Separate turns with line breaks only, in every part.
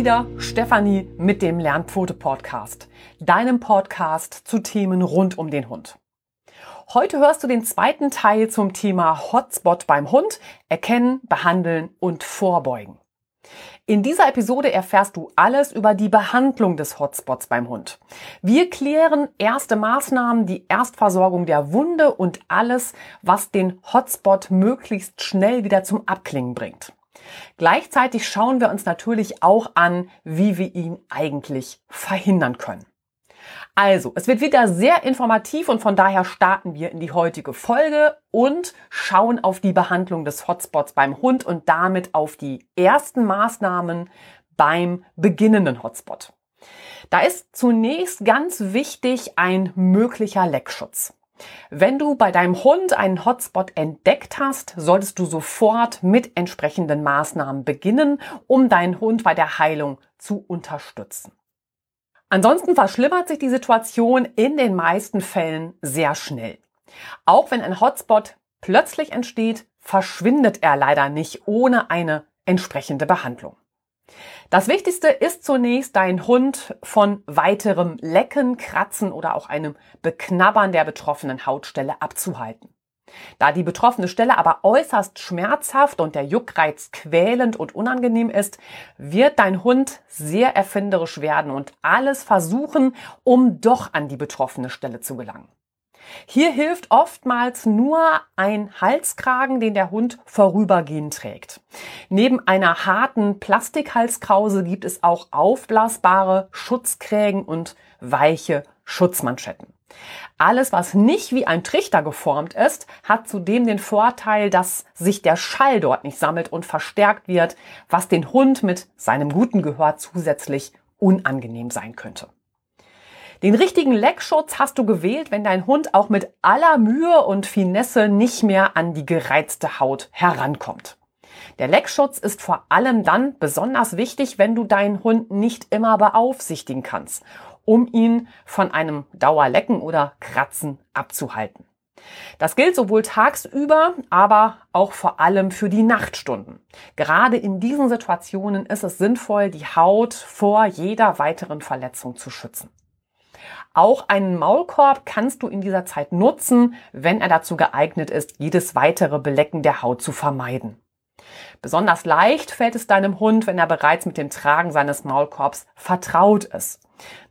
wieder, Stefanie mit dem Lernpfote Podcast, deinem Podcast zu Themen rund um den Hund. Heute hörst du den zweiten Teil zum Thema Hotspot beim Hund, erkennen, behandeln und vorbeugen. In dieser Episode erfährst du alles über die Behandlung des Hotspots beim Hund. Wir klären erste Maßnahmen, die Erstversorgung der Wunde und alles, was den Hotspot möglichst schnell wieder zum Abklingen bringt. Gleichzeitig schauen wir uns natürlich auch an, wie wir ihn eigentlich verhindern können. Also, es wird wieder sehr informativ und von daher starten wir in die heutige Folge und schauen auf die Behandlung des Hotspots beim Hund und damit auf die ersten Maßnahmen beim beginnenden Hotspot. Da ist zunächst ganz wichtig ein möglicher Leckschutz. Wenn du bei deinem Hund einen Hotspot entdeckt hast, solltest du sofort mit entsprechenden Maßnahmen beginnen, um deinen Hund bei der Heilung zu unterstützen. Ansonsten verschlimmert sich die Situation in den meisten Fällen sehr schnell. Auch wenn ein Hotspot plötzlich entsteht, verschwindet er leider nicht ohne eine entsprechende Behandlung. Das Wichtigste ist zunächst, dein Hund von weiterem Lecken, Kratzen oder auch einem Beknabbern der betroffenen Hautstelle abzuhalten. Da die betroffene Stelle aber äußerst schmerzhaft und der Juckreiz quälend und unangenehm ist, wird dein Hund sehr erfinderisch werden und alles versuchen, um doch an die betroffene Stelle zu gelangen. Hier hilft oftmals nur ein Halskragen, den der Hund vorübergehend trägt. Neben einer harten Plastikhalskrause gibt es auch aufblasbare Schutzkrägen und weiche Schutzmanschetten. Alles, was nicht wie ein Trichter geformt ist, hat zudem den Vorteil, dass sich der Schall dort nicht sammelt und verstärkt wird, was den Hund mit seinem guten Gehör zusätzlich unangenehm sein könnte. Den richtigen Leckschutz hast du gewählt, wenn dein Hund auch mit aller Mühe und Finesse nicht mehr an die gereizte Haut herankommt. Der Leckschutz ist vor allem dann besonders wichtig, wenn du deinen Hund nicht immer beaufsichtigen kannst um ihn von einem Dauerlecken oder Kratzen abzuhalten. Das gilt sowohl tagsüber, aber auch vor allem für die Nachtstunden. Gerade in diesen Situationen ist es sinnvoll, die Haut vor jeder weiteren Verletzung zu schützen. Auch einen Maulkorb kannst du in dieser Zeit nutzen, wenn er dazu geeignet ist, jedes weitere Belecken der Haut zu vermeiden. Besonders leicht fällt es deinem Hund, wenn er bereits mit dem Tragen seines Maulkorbs vertraut ist.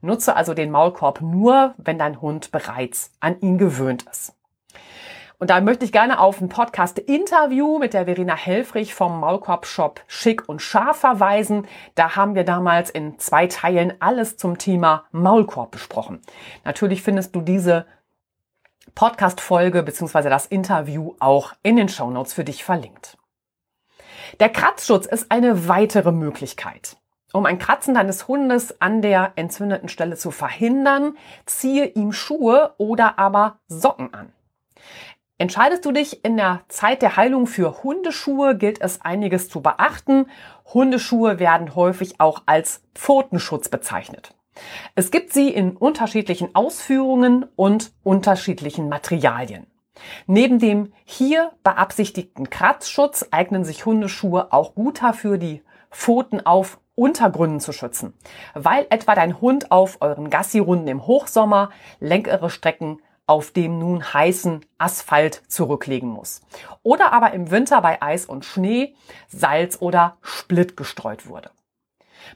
Nutze also den Maulkorb nur, wenn dein Hund bereits an ihn gewöhnt ist. Und da möchte ich gerne auf ein Podcast-Interview mit der Verena Helfrich vom Maulkorb-Shop Schick und Scharf verweisen. Da haben wir damals in zwei Teilen alles zum Thema Maulkorb besprochen. Natürlich findest du diese Podcast-Folge bzw. das Interview auch in den Shownotes für dich verlinkt. Der Kratzschutz ist eine weitere Möglichkeit. Um ein Kratzen deines Hundes an der entzündeten Stelle zu verhindern, ziehe ihm Schuhe oder aber Socken an. Entscheidest du dich in der Zeit der Heilung für Hundeschuhe, gilt es einiges zu beachten. Hundeschuhe werden häufig auch als Pfotenschutz bezeichnet. Es gibt sie in unterschiedlichen Ausführungen und unterschiedlichen Materialien. Neben dem hier beabsichtigten Kratzschutz eignen sich Hundeschuhe auch gut dafür, die Pfoten auf Untergründen zu schützen, weil etwa dein Hund auf euren Gassi-Runden im Hochsommer längere Strecken auf dem nun heißen Asphalt zurücklegen muss. Oder aber im Winter bei Eis und Schnee Salz oder Split gestreut wurde.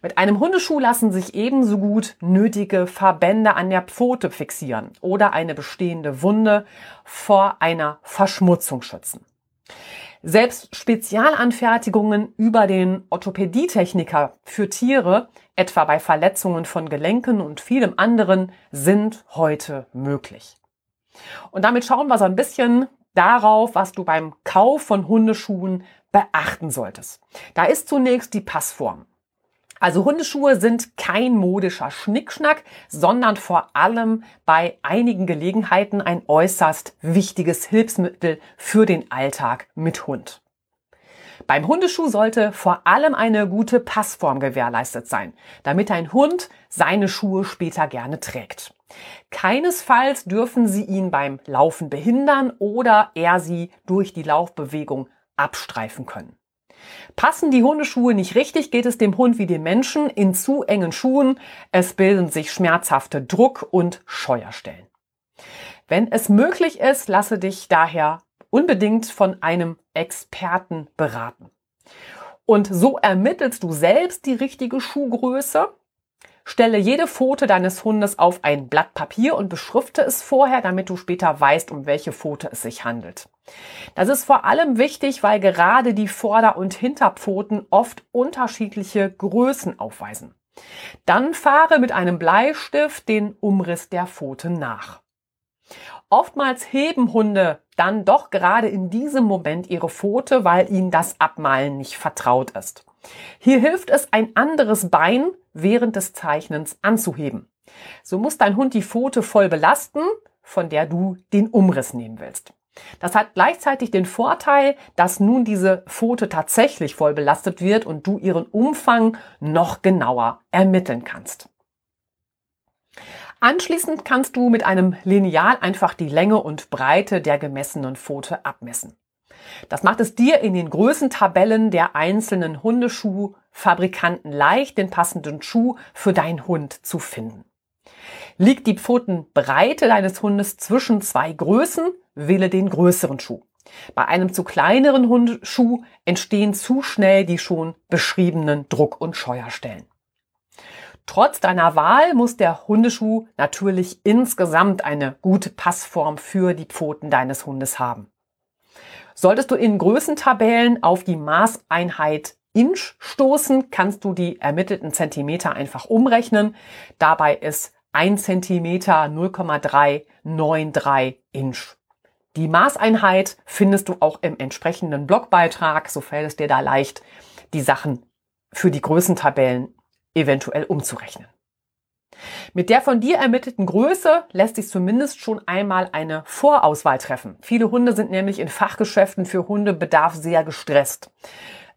Mit einem Hundeschuh lassen sich ebenso gut nötige Verbände an der Pfote fixieren oder eine bestehende Wunde vor einer Verschmutzung schützen. Selbst Spezialanfertigungen über den Orthopädietechniker für Tiere, etwa bei Verletzungen von Gelenken und vielem anderen, sind heute möglich. Und damit schauen wir so ein bisschen darauf, was du beim Kauf von Hundeschuhen beachten solltest. Da ist zunächst die Passform. Also Hundeschuhe sind kein modischer Schnickschnack, sondern vor allem bei einigen Gelegenheiten ein äußerst wichtiges Hilfsmittel für den Alltag mit Hund. Beim Hundeschuh sollte vor allem eine gute Passform gewährleistet sein, damit ein Hund seine Schuhe später gerne trägt. Keinesfalls dürfen sie ihn beim Laufen behindern oder er sie durch die Laufbewegung abstreifen können. Passen die Hundeschuhe nicht richtig, geht es dem Hund wie dem Menschen in zu engen Schuhen. Es bilden sich schmerzhafte Druck- und Scheuerstellen. Wenn es möglich ist, lasse dich daher unbedingt von einem Experten beraten. Und so ermittelst du selbst die richtige Schuhgröße. Stelle jede Pfote deines Hundes auf ein Blatt Papier und beschrifte es vorher, damit du später weißt, um welche Pfote es sich handelt. Das ist vor allem wichtig, weil gerade die Vorder- und Hinterpfoten oft unterschiedliche Größen aufweisen. Dann fahre mit einem Bleistift den Umriss der Pfote nach. Oftmals heben Hunde dann doch gerade in diesem Moment ihre Pfote, weil ihnen das Abmalen nicht vertraut ist. Hier hilft es, ein anderes Bein während des Zeichnens anzuheben. So muss dein Hund die Pfote voll belasten, von der du den Umriss nehmen willst. Das hat gleichzeitig den Vorteil, dass nun diese Pfote tatsächlich voll belastet wird und du ihren Umfang noch genauer ermitteln kannst. Anschließend kannst du mit einem Lineal einfach die Länge und Breite der gemessenen Pfote abmessen. Das macht es dir in den Größentabellen der einzelnen Hundeschuhfabrikanten leicht, den passenden Schuh für deinen Hund zu finden. Liegt die Pfotenbreite deines Hundes zwischen zwei Größen, wähle den größeren Schuh. Bei einem zu kleineren Hundschuh entstehen zu schnell die schon beschriebenen Druck- und Scheuerstellen. Trotz deiner Wahl muss der Hundeschuh natürlich insgesamt eine gute Passform für die Pfoten deines Hundes haben. Solltest du in Größentabellen auf die Maßeinheit Inch stoßen, kannst du die ermittelten Zentimeter einfach umrechnen. Dabei ist 1 Zentimeter 0,393 Inch. Die Maßeinheit findest du auch im entsprechenden Blogbeitrag, so fällt es dir da leicht, die Sachen für die Größentabellen eventuell umzurechnen. Mit der von dir ermittelten Größe lässt sich zumindest schon einmal eine Vorauswahl treffen. Viele Hunde sind nämlich in Fachgeschäften für Hundebedarf sehr gestresst.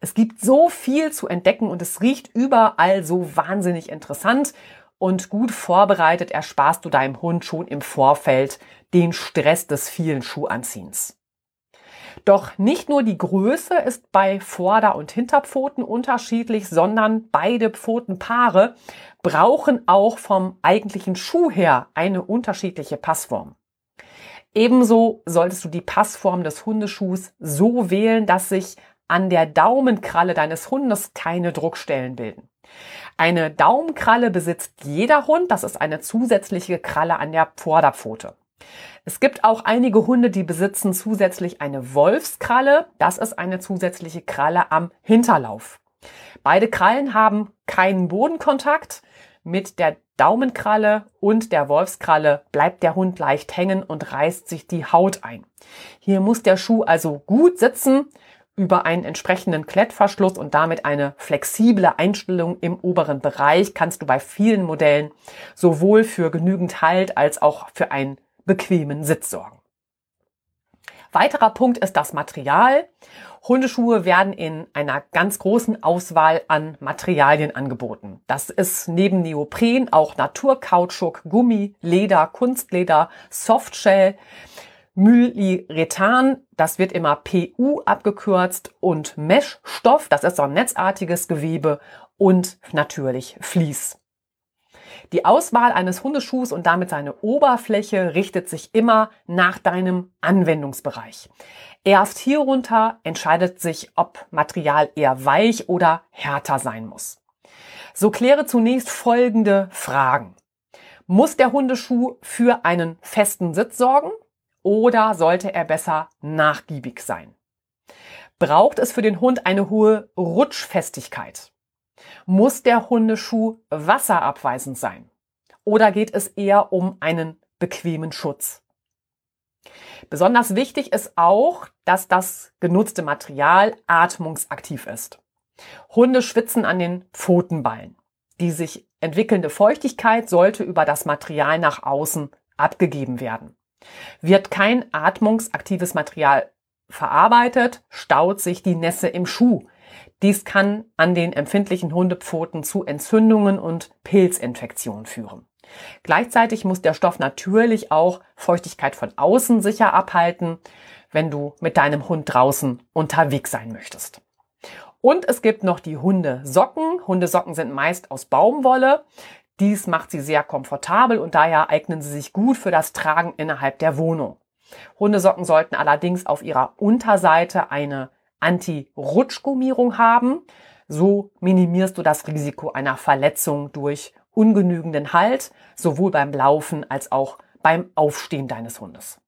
Es gibt so viel zu entdecken und es riecht überall so wahnsinnig interessant und gut vorbereitet ersparst du deinem Hund schon im Vorfeld den Stress des vielen Schuhanziehens. Doch nicht nur die Größe ist bei Vorder- und Hinterpfoten unterschiedlich, sondern beide Pfotenpaare brauchen auch vom eigentlichen Schuh her eine unterschiedliche Passform. Ebenso solltest du die Passform des Hundeschuhs so wählen, dass sich an der Daumenkralle deines Hundes keine Druckstellen bilden. Eine Daumenkralle besitzt jeder Hund, das ist eine zusätzliche Kralle an der Vorderpfote. Es gibt auch einige Hunde, die besitzen zusätzlich eine Wolfskralle. Das ist eine zusätzliche Kralle am Hinterlauf. Beide Krallen haben keinen Bodenkontakt. Mit der Daumenkralle und der Wolfskralle bleibt der Hund leicht hängen und reißt sich die Haut ein. Hier muss der Schuh also gut sitzen über einen entsprechenden Klettverschluss und damit eine flexible Einstellung im oberen Bereich kannst du bei vielen Modellen sowohl für genügend Halt als auch für einen bequemen Sitz sorgen. Weiterer Punkt ist das Material. Hundeschuhe werden in einer ganz großen Auswahl an Materialien angeboten. Das ist neben Neopren auch Naturkautschuk, Gummi, Leder, Kunstleder, Softshell, Mylirethan, das wird immer PU abgekürzt und Meshstoff, das ist so ein netzartiges Gewebe und natürlich Vlies. Die Auswahl eines Hundeschuhs und damit seine Oberfläche richtet sich immer nach deinem Anwendungsbereich. Erst hierunter entscheidet sich, ob Material eher weich oder härter sein muss. So kläre zunächst folgende Fragen. Muss der Hundeschuh für einen festen Sitz sorgen oder sollte er besser nachgiebig sein? Braucht es für den Hund eine hohe Rutschfestigkeit? Muss der Hundeschuh wasserabweisend sein? Oder geht es eher um einen bequemen Schutz? Besonders wichtig ist auch, dass das genutzte Material atmungsaktiv ist. Hunde schwitzen an den Pfotenballen. Die sich entwickelnde Feuchtigkeit sollte über das Material nach außen abgegeben werden. Wird kein atmungsaktives Material verarbeitet, staut sich die Nässe im Schuh. Dies kann an den empfindlichen Hundepfoten zu Entzündungen und Pilzinfektionen führen. Gleichzeitig muss der Stoff natürlich auch Feuchtigkeit von außen sicher abhalten, wenn du mit deinem Hund draußen unterwegs sein möchtest. Und es gibt noch die Hundesocken. Hundesocken sind meist aus Baumwolle. Dies macht sie sehr komfortabel und daher eignen sie sich gut für das Tragen innerhalb der Wohnung. Hundesocken sollten allerdings auf ihrer Unterseite eine Anti-Rutschgummierung haben. So minimierst du das Risiko einer Verletzung durch ungenügenden Halt, sowohl beim Laufen als auch beim Aufstehen deines Hundes.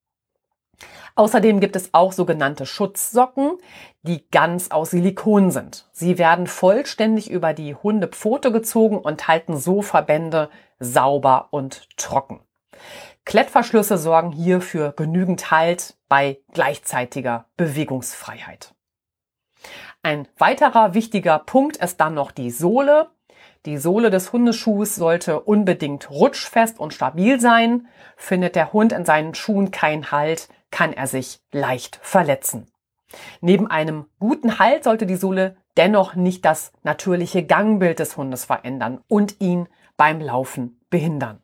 Außerdem gibt es auch sogenannte Schutzsocken, die ganz aus Silikon sind. Sie werden vollständig über die Hundepfote gezogen und halten so Verbände sauber und trocken. Klettverschlüsse sorgen hier für genügend Halt bei gleichzeitiger Bewegungsfreiheit. Ein weiterer wichtiger Punkt ist dann noch die Sohle. Die Sohle des Hundeschuhs sollte unbedingt rutschfest und stabil sein. Findet der Hund in seinen Schuhen keinen Halt, kann er sich leicht verletzen. Neben einem guten Halt sollte die Sohle dennoch nicht das natürliche Gangbild des Hundes verändern und ihn beim Laufen behindern.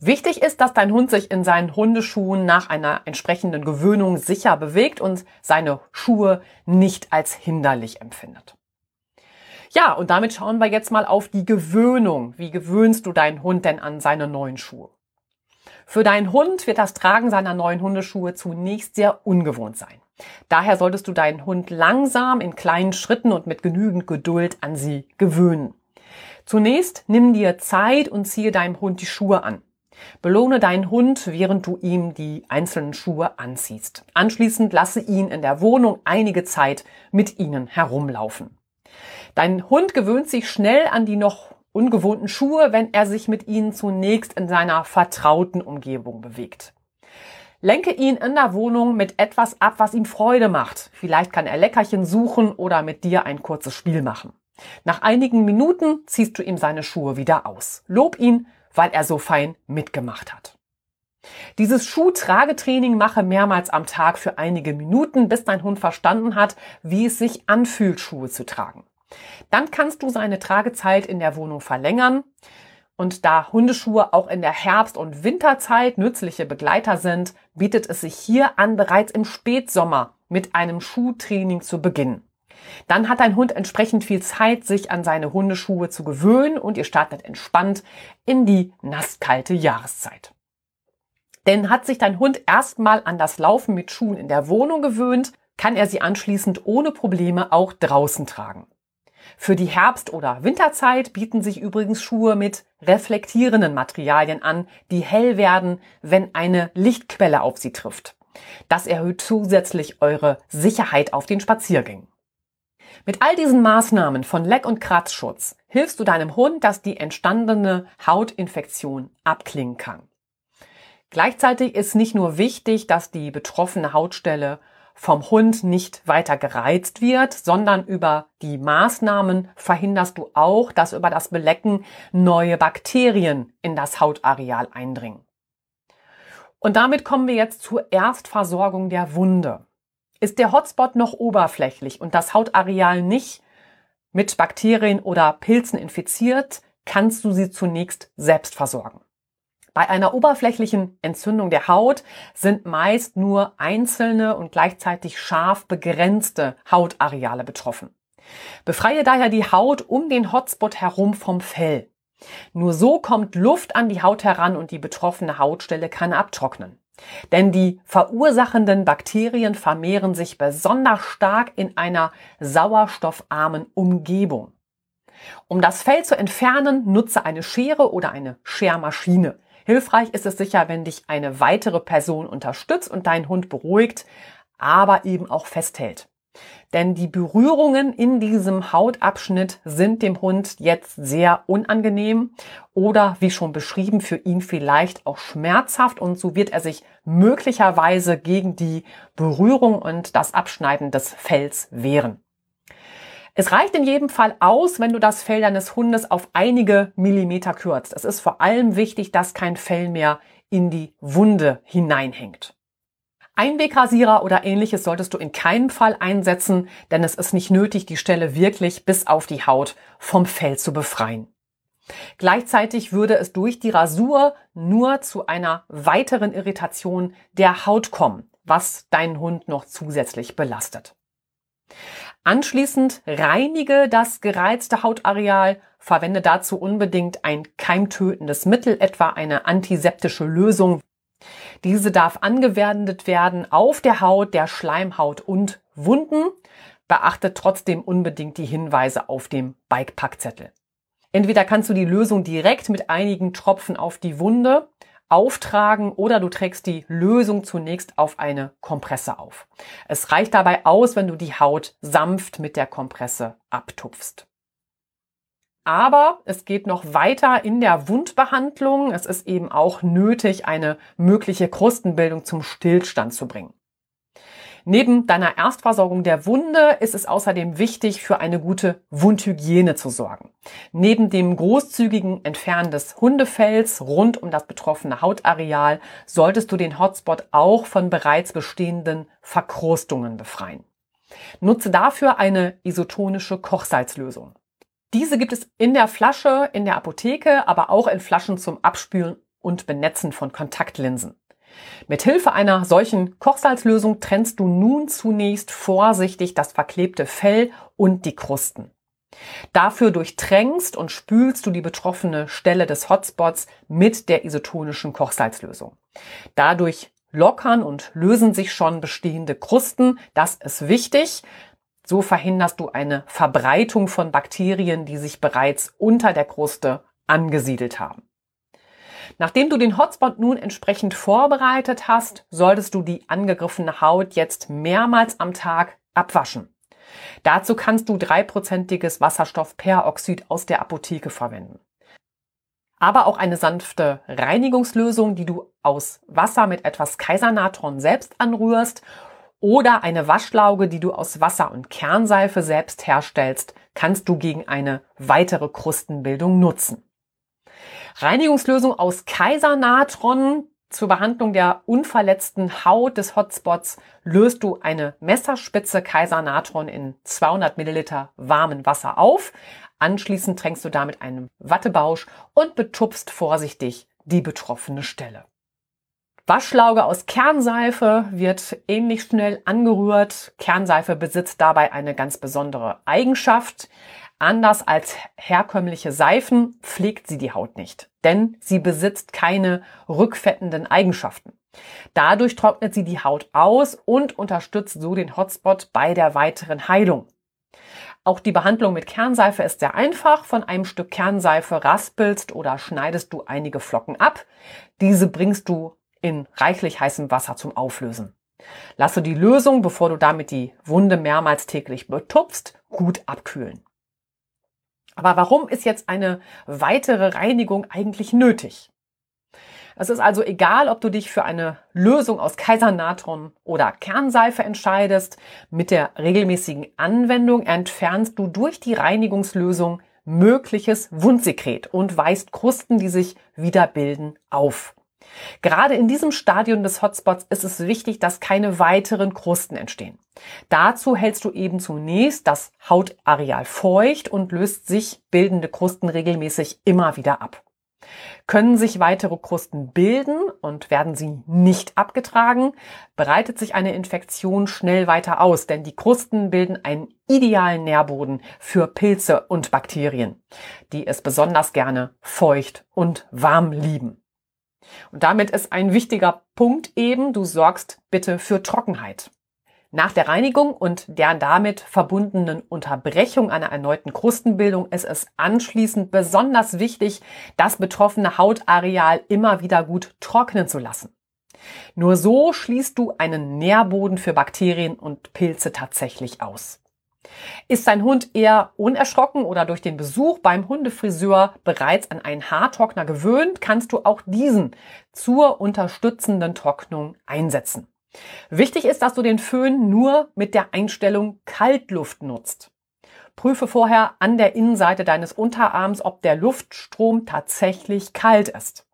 Wichtig ist, dass dein Hund sich in seinen Hundeschuhen nach einer entsprechenden Gewöhnung sicher bewegt und seine Schuhe nicht als hinderlich empfindet. Ja, und damit schauen wir jetzt mal auf die Gewöhnung. Wie gewöhnst du deinen Hund denn an seine neuen Schuhe? Für deinen Hund wird das Tragen seiner neuen Hundeschuhe zunächst sehr ungewohnt sein. Daher solltest du deinen Hund langsam in kleinen Schritten und mit genügend Geduld an sie gewöhnen. Zunächst nimm dir Zeit und ziehe deinem Hund die Schuhe an. Belohne deinen Hund, während du ihm die einzelnen Schuhe anziehst. Anschließend lasse ihn in der Wohnung einige Zeit mit ihnen herumlaufen. Dein Hund gewöhnt sich schnell an die noch ungewohnten Schuhe, wenn er sich mit ihnen zunächst in seiner vertrauten Umgebung bewegt. Lenke ihn in der Wohnung mit etwas ab, was ihm Freude macht. Vielleicht kann er Leckerchen suchen oder mit dir ein kurzes Spiel machen. Nach einigen Minuten ziehst du ihm seine Schuhe wieder aus. Lob ihn, weil er so fein mitgemacht hat. Dieses Schuhtragetraining mache mehrmals am Tag für einige Minuten, bis dein Hund verstanden hat, wie es sich anfühlt, Schuhe zu tragen. Dann kannst du seine Tragezeit in der Wohnung verlängern. Und da Hundeschuhe auch in der Herbst- und Winterzeit nützliche Begleiter sind, bietet es sich hier an, bereits im Spätsommer mit einem Schuhtraining zu beginnen. Dann hat dein Hund entsprechend viel Zeit, sich an seine Hundeschuhe zu gewöhnen und ihr startet entspannt in die nasskalte Jahreszeit. Denn hat sich dein Hund erstmal an das Laufen mit Schuhen in der Wohnung gewöhnt, kann er sie anschließend ohne Probleme auch draußen tragen. Für die Herbst- oder Winterzeit bieten sich übrigens Schuhe mit reflektierenden Materialien an, die hell werden, wenn eine Lichtquelle auf sie trifft. Das erhöht zusätzlich eure Sicherheit auf den Spaziergängen. Mit all diesen Maßnahmen von Leck- und Kratzschutz hilfst du deinem Hund, dass die entstandene Hautinfektion abklingen kann. Gleichzeitig ist nicht nur wichtig, dass die betroffene Hautstelle vom Hund nicht weiter gereizt wird, sondern über die Maßnahmen verhinderst du auch, dass über das Belecken neue Bakterien in das Hautareal eindringen. Und damit kommen wir jetzt zur Erstversorgung der Wunde. Ist der Hotspot noch oberflächlich und das Hautareal nicht mit Bakterien oder Pilzen infiziert, kannst du sie zunächst selbst versorgen. Bei einer oberflächlichen Entzündung der Haut sind meist nur einzelne und gleichzeitig scharf begrenzte Hautareale betroffen. Befreie daher die Haut um den Hotspot herum vom Fell. Nur so kommt Luft an die Haut heran und die betroffene Hautstelle kann abtrocknen. Denn die verursachenden Bakterien vermehren sich besonders stark in einer sauerstoffarmen Umgebung. Um das Fell zu entfernen, nutze eine Schere oder eine Schermaschine. Hilfreich ist es sicher, wenn dich eine weitere Person unterstützt und deinen Hund beruhigt, aber eben auch festhält. Denn die Berührungen in diesem Hautabschnitt sind dem Hund jetzt sehr unangenehm oder wie schon beschrieben für ihn vielleicht auch schmerzhaft und so wird er sich möglicherweise gegen die Berührung und das Abschneiden des Fells wehren. Es reicht in jedem Fall aus, wenn du das Fell deines Hundes auf einige Millimeter kürzt. Es ist vor allem wichtig, dass kein Fell mehr in die Wunde hineinhängt. Einwegrasierer oder ähnliches solltest du in keinem Fall einsetzen, denn es ist nicht nötig, die Stelle wirklich bis auf die Haut vom Fell zu befreien. Gleichzeitig würde es durch die Rasur nur zu einer weiteren Irritation der Haut kommen, was deinen Hund noch zusätzlich belastet. Anschließend reinige das gereizte Hautareal. Verwende dazu unbedingt ein keimtötendes Mittel, etwa eine antiseptische Lösung. Diese darf angewendet werden auf der Haut, der Schleimhaut und Wunden. Beachte trotzdem unbedingt die Hinweise auf dem Bikepackzettel. Entweder kannst du die Lösung direkt mit einigen Tropfen auf die Wunde auftragen oder du trägst die Lösung zunächst auf eine Kompresse auf. Es reicht dabei aus, wenn du die Haut sanft mit der Kompresse abtupfst. Aber es geht noch weiter in der Wundbehandlung. Es ist eben auch nötig, eine mögliche Krustenbildung zum Stillstand zu bringen. Neben deiner Erstversorgung der Wunde ist es außerdem wichtig, für eine gute Wundhygiene zu sorgen. Neben dem großzügigen Entfernen des Hundefells rund um das betroffene Hautareal solltest du den Hotspot auch von bereits bestehenden Verkrustungen befreien. Nutze dafür eine isotonische Kochsalzlösung. Diese gibt es in der Flasche, in der Apotheke, aber auch in Flaschen zum Abspülen und Benetzen von Kontaktlinsen. Mit Hilfe einer solchen Kochsalzlösung trennst du nun zunächst vorsichtig das verklebte Fell und die Krusten. Dafür durchtränkst und spülst du die betroffene Stelle des Hotspots mit der isotonischen Kochsalzlösung. Dadurch lockern und lösen sich schon bestehende Krusten. Das ist wichtig. So verhinderst du eine Verbreitung von Bakterien, die sich bereits unter der Kruste angesiedelt haben. Nachdem du den Hotspot nun entsprechend vorbereitet hast, solltest du die angegriffene Haut jetzt mehrmals am Tag abwaschen. Dazu kannst du dreiprozentiges Wasserstoffperoxid aus der Apotheke verwenden. Aber auch eine sanfte Reinigungslösung, die du aus Wasser mit etwas Kaisernatron selbst anrührst oder eine Waschlauge, die du aus Wasser und Kernseife selbst herstellst, kannst du gegen eine weitere Krustenbildung nutzen. Reinigungslösung aus Kaisernatron zur Behandlung der unverletzten Haut des Hotspots löst du eine Messerspitze Kaisernatron in 200 Milliliter warmen Wasser auf. Anschließend tränkst du damit einen Wattebausch und betupfst vorsichtig die betroffene Stelle. Waschlauge aus Kernseife wird ähnlich schnell angerührt. Kernseife besitzt dabei eine ganz besondere Eigenschaft. Anders als herkömmliche Seifen pflegt sie die Haut nicht, denn sie besitzt keine rückfettenden Eigenschaften. Dadurch trocknet sie die Haut aus und unterstützt so den Hotspot bei der weiteren Heilung. Auch die Behandlung mit Kernseife ist sehr einfach. Von einem Stück Kernseife raspelst oder schneidest du einige Flocken ab. Diese bringst du in reichlich heißem Wasser zum Auflösen. Lasse die Lösung, bevor du damit die Wunde mehrmals täglich betupfst, gut abkühlen. Aber warum ist jetzt eine weitere Reinigung eigentlich nötig? Es ist also egal, ob du dich für eine Lösung aus Kaisernatron oder Kernseife entscheidest. Mit der regelmäßigen Anwendung entfernst du durch die Reinigungslösung mögliches Wundsekret und weist Krusten, die sich wieder bilden, auf. Gerade in diesem Stadium des Hotspots ist es wichtig, dass keine weiteren Krusten entstehen. Dazu hältst du eben zunächst das Hautareal feucht und löst sich bildende Krusten regelmäßig immer wieder ab. Können sich weitere Krusten bilden und werden sie nicht abgetragen, breitet sich eine Infektion schnell weiter aus, denn die Krusten bilden einen idealen Nährboden für Pilze und Bakterien, die es besonders gerne feucht und warm lieben. Und damit ist ein wichtiger Punkt eben, du sorgst bitte für Trockenheit. Nach der Reinigung und der damit verbundenen Unterbrechung einer erneuten Krustenbildung ist es anschließend besonders wichtig, das betroffene Hautareal immer wieder gut trocknen zu lassen. Nur so schließt du einen Nährboden für Bakterien und Pilze tatsächlich aus. Ist dein Hund eher unerschrocken oder durch den Besuch beim Hundefriseur bereits an einen Haartrockner gewöhnt, kannst du auch diesen zur unterstützenden Trocknung einsetzen. Wichtig ist, dass du den Föhn nur mit der Einstellung Kaltluft nutzt. Prüfe vorher an der Innenseite deines Unterarms, ob der Luftstrom tatsächlich kalt ist.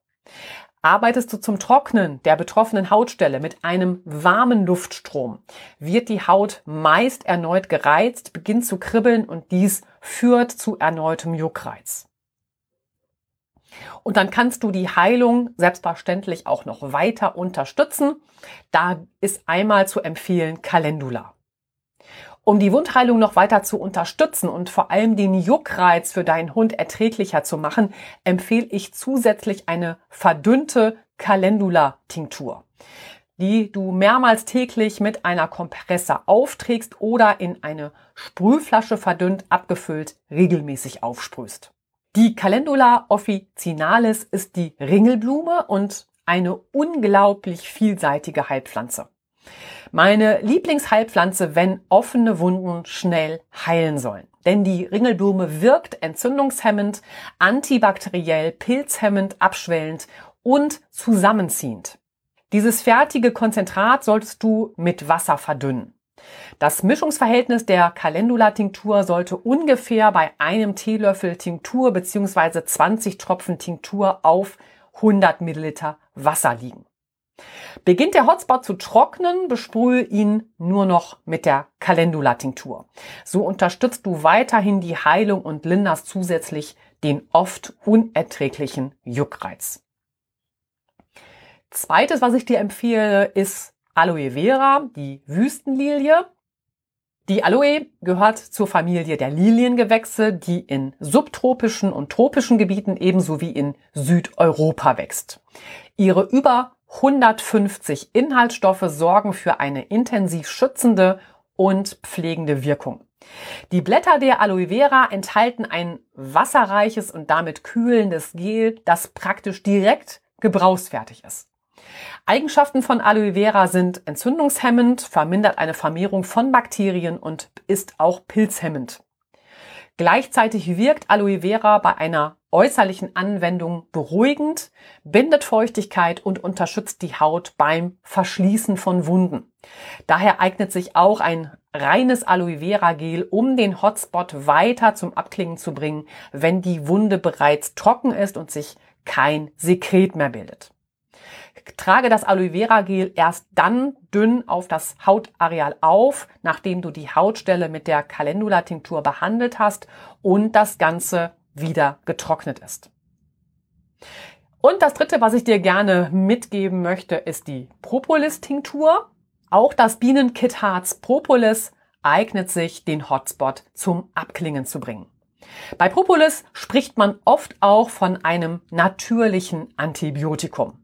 Arbeitest du zum Trocknen der betroffenen Hautstelle mit einem warmen Luftstrom, wird die Haut meist erneut gereizt, beginnt zu kribbeln und dies führt zu erneutem Juckreiz. Und dann kannst du die Heilung selbstverständlich auch noch weiter unterstützen. Da ist einmal zu empfehlen Calendula. Um die Wundheilung noch weiter zu unterstützen und vor allem den Juckreiz für deinen Hund erträglicher zu machen, empfehle ich zusätzlich eine verdünnte Calendula-Tinktur, die du mehrmals täglich mit einer Kompresse aufträgst oder in eine Sprühflasche verdünnt abgefüllt regelmäßig aufsprühst. Die Calendula officinalis ist die Ringelblume und eine unglaublich vielseitige Heilpflanze. Meine Lieblingsheilpflanze, wenn offene Wunden schnell heilen sollen. Denn die Ringelblume wirkt entzündungshemmend, antibakteriell, pilzhemmend, abschwellend und zusammenziehend. Dieses fertige Konzentrat solltest du mit Wasser verdünnen. Das Mischungsverhältnis der Calendula-Tinktur sollte ungefähr bei einem Teelöffel Tinktur bzw. 20 Tropfen Tinktur auf 100 Milliliter Wasser liegen. Beginnt der Hotspot zu trocknen, besprühe ihn nur noch mit der Calendula-Tinktur. So unterstützt du weiterhin die Heilung und linderst zusätzlich den oft unerträglichen Juckreiz. Zweites, was ich dir empfehle, ist Aloe Vera, die Wüstenlilie. Die Aloe gehört zur Familie der Liliengewächse, die in subtropischen und tropischen Gebieten ebenso wie in Südeuropa wächst. Ihre über 150 Inhaltsstoffe sorgen für eine intensiv schützende und pflegende Wirkung. Die Blätter der Aloe Vera enthalten ein wasserreiches und damit kühlendes Gel, das praktisch direkt gebrauchsfertig ist. Eigenschaften von Aloe Vera sind entzündungshemmend, vermindert eine Vermehrung von Bakterien und ist auch pilzhemmend. Gleichzeitig wirkt Aloe Vera bei einer äußerlichen Anwendung beruhigend, bindet Feuchtigkeit und unterstützt die Haut beim Verschließen von Wunden. Daher eignet sich auch ein reines Aloe Vera Gel, um den Hotspot weiter zum Abklingen zu bringen, wenn die Wunde bereits trocken ist und sich kein Sekret mehr bildet. Trage das Aloe Vera Gel erst dann dünn auf das Hautareal auf, nachdem du die Hautstelle mit der Calendula Tinktur behandelt hast und das Ganze wieder getrocknet ist. Und das dritte, was ich dir gerne mitgeben möchte, ist die Propolis-Tinktur. Auch das Bienenkit Harz Propolis eignet sich, den Hotspot zum Abklingen zu bringen. Bei Propolis spricht man oft auch von einem natürlichen Antibiotikum.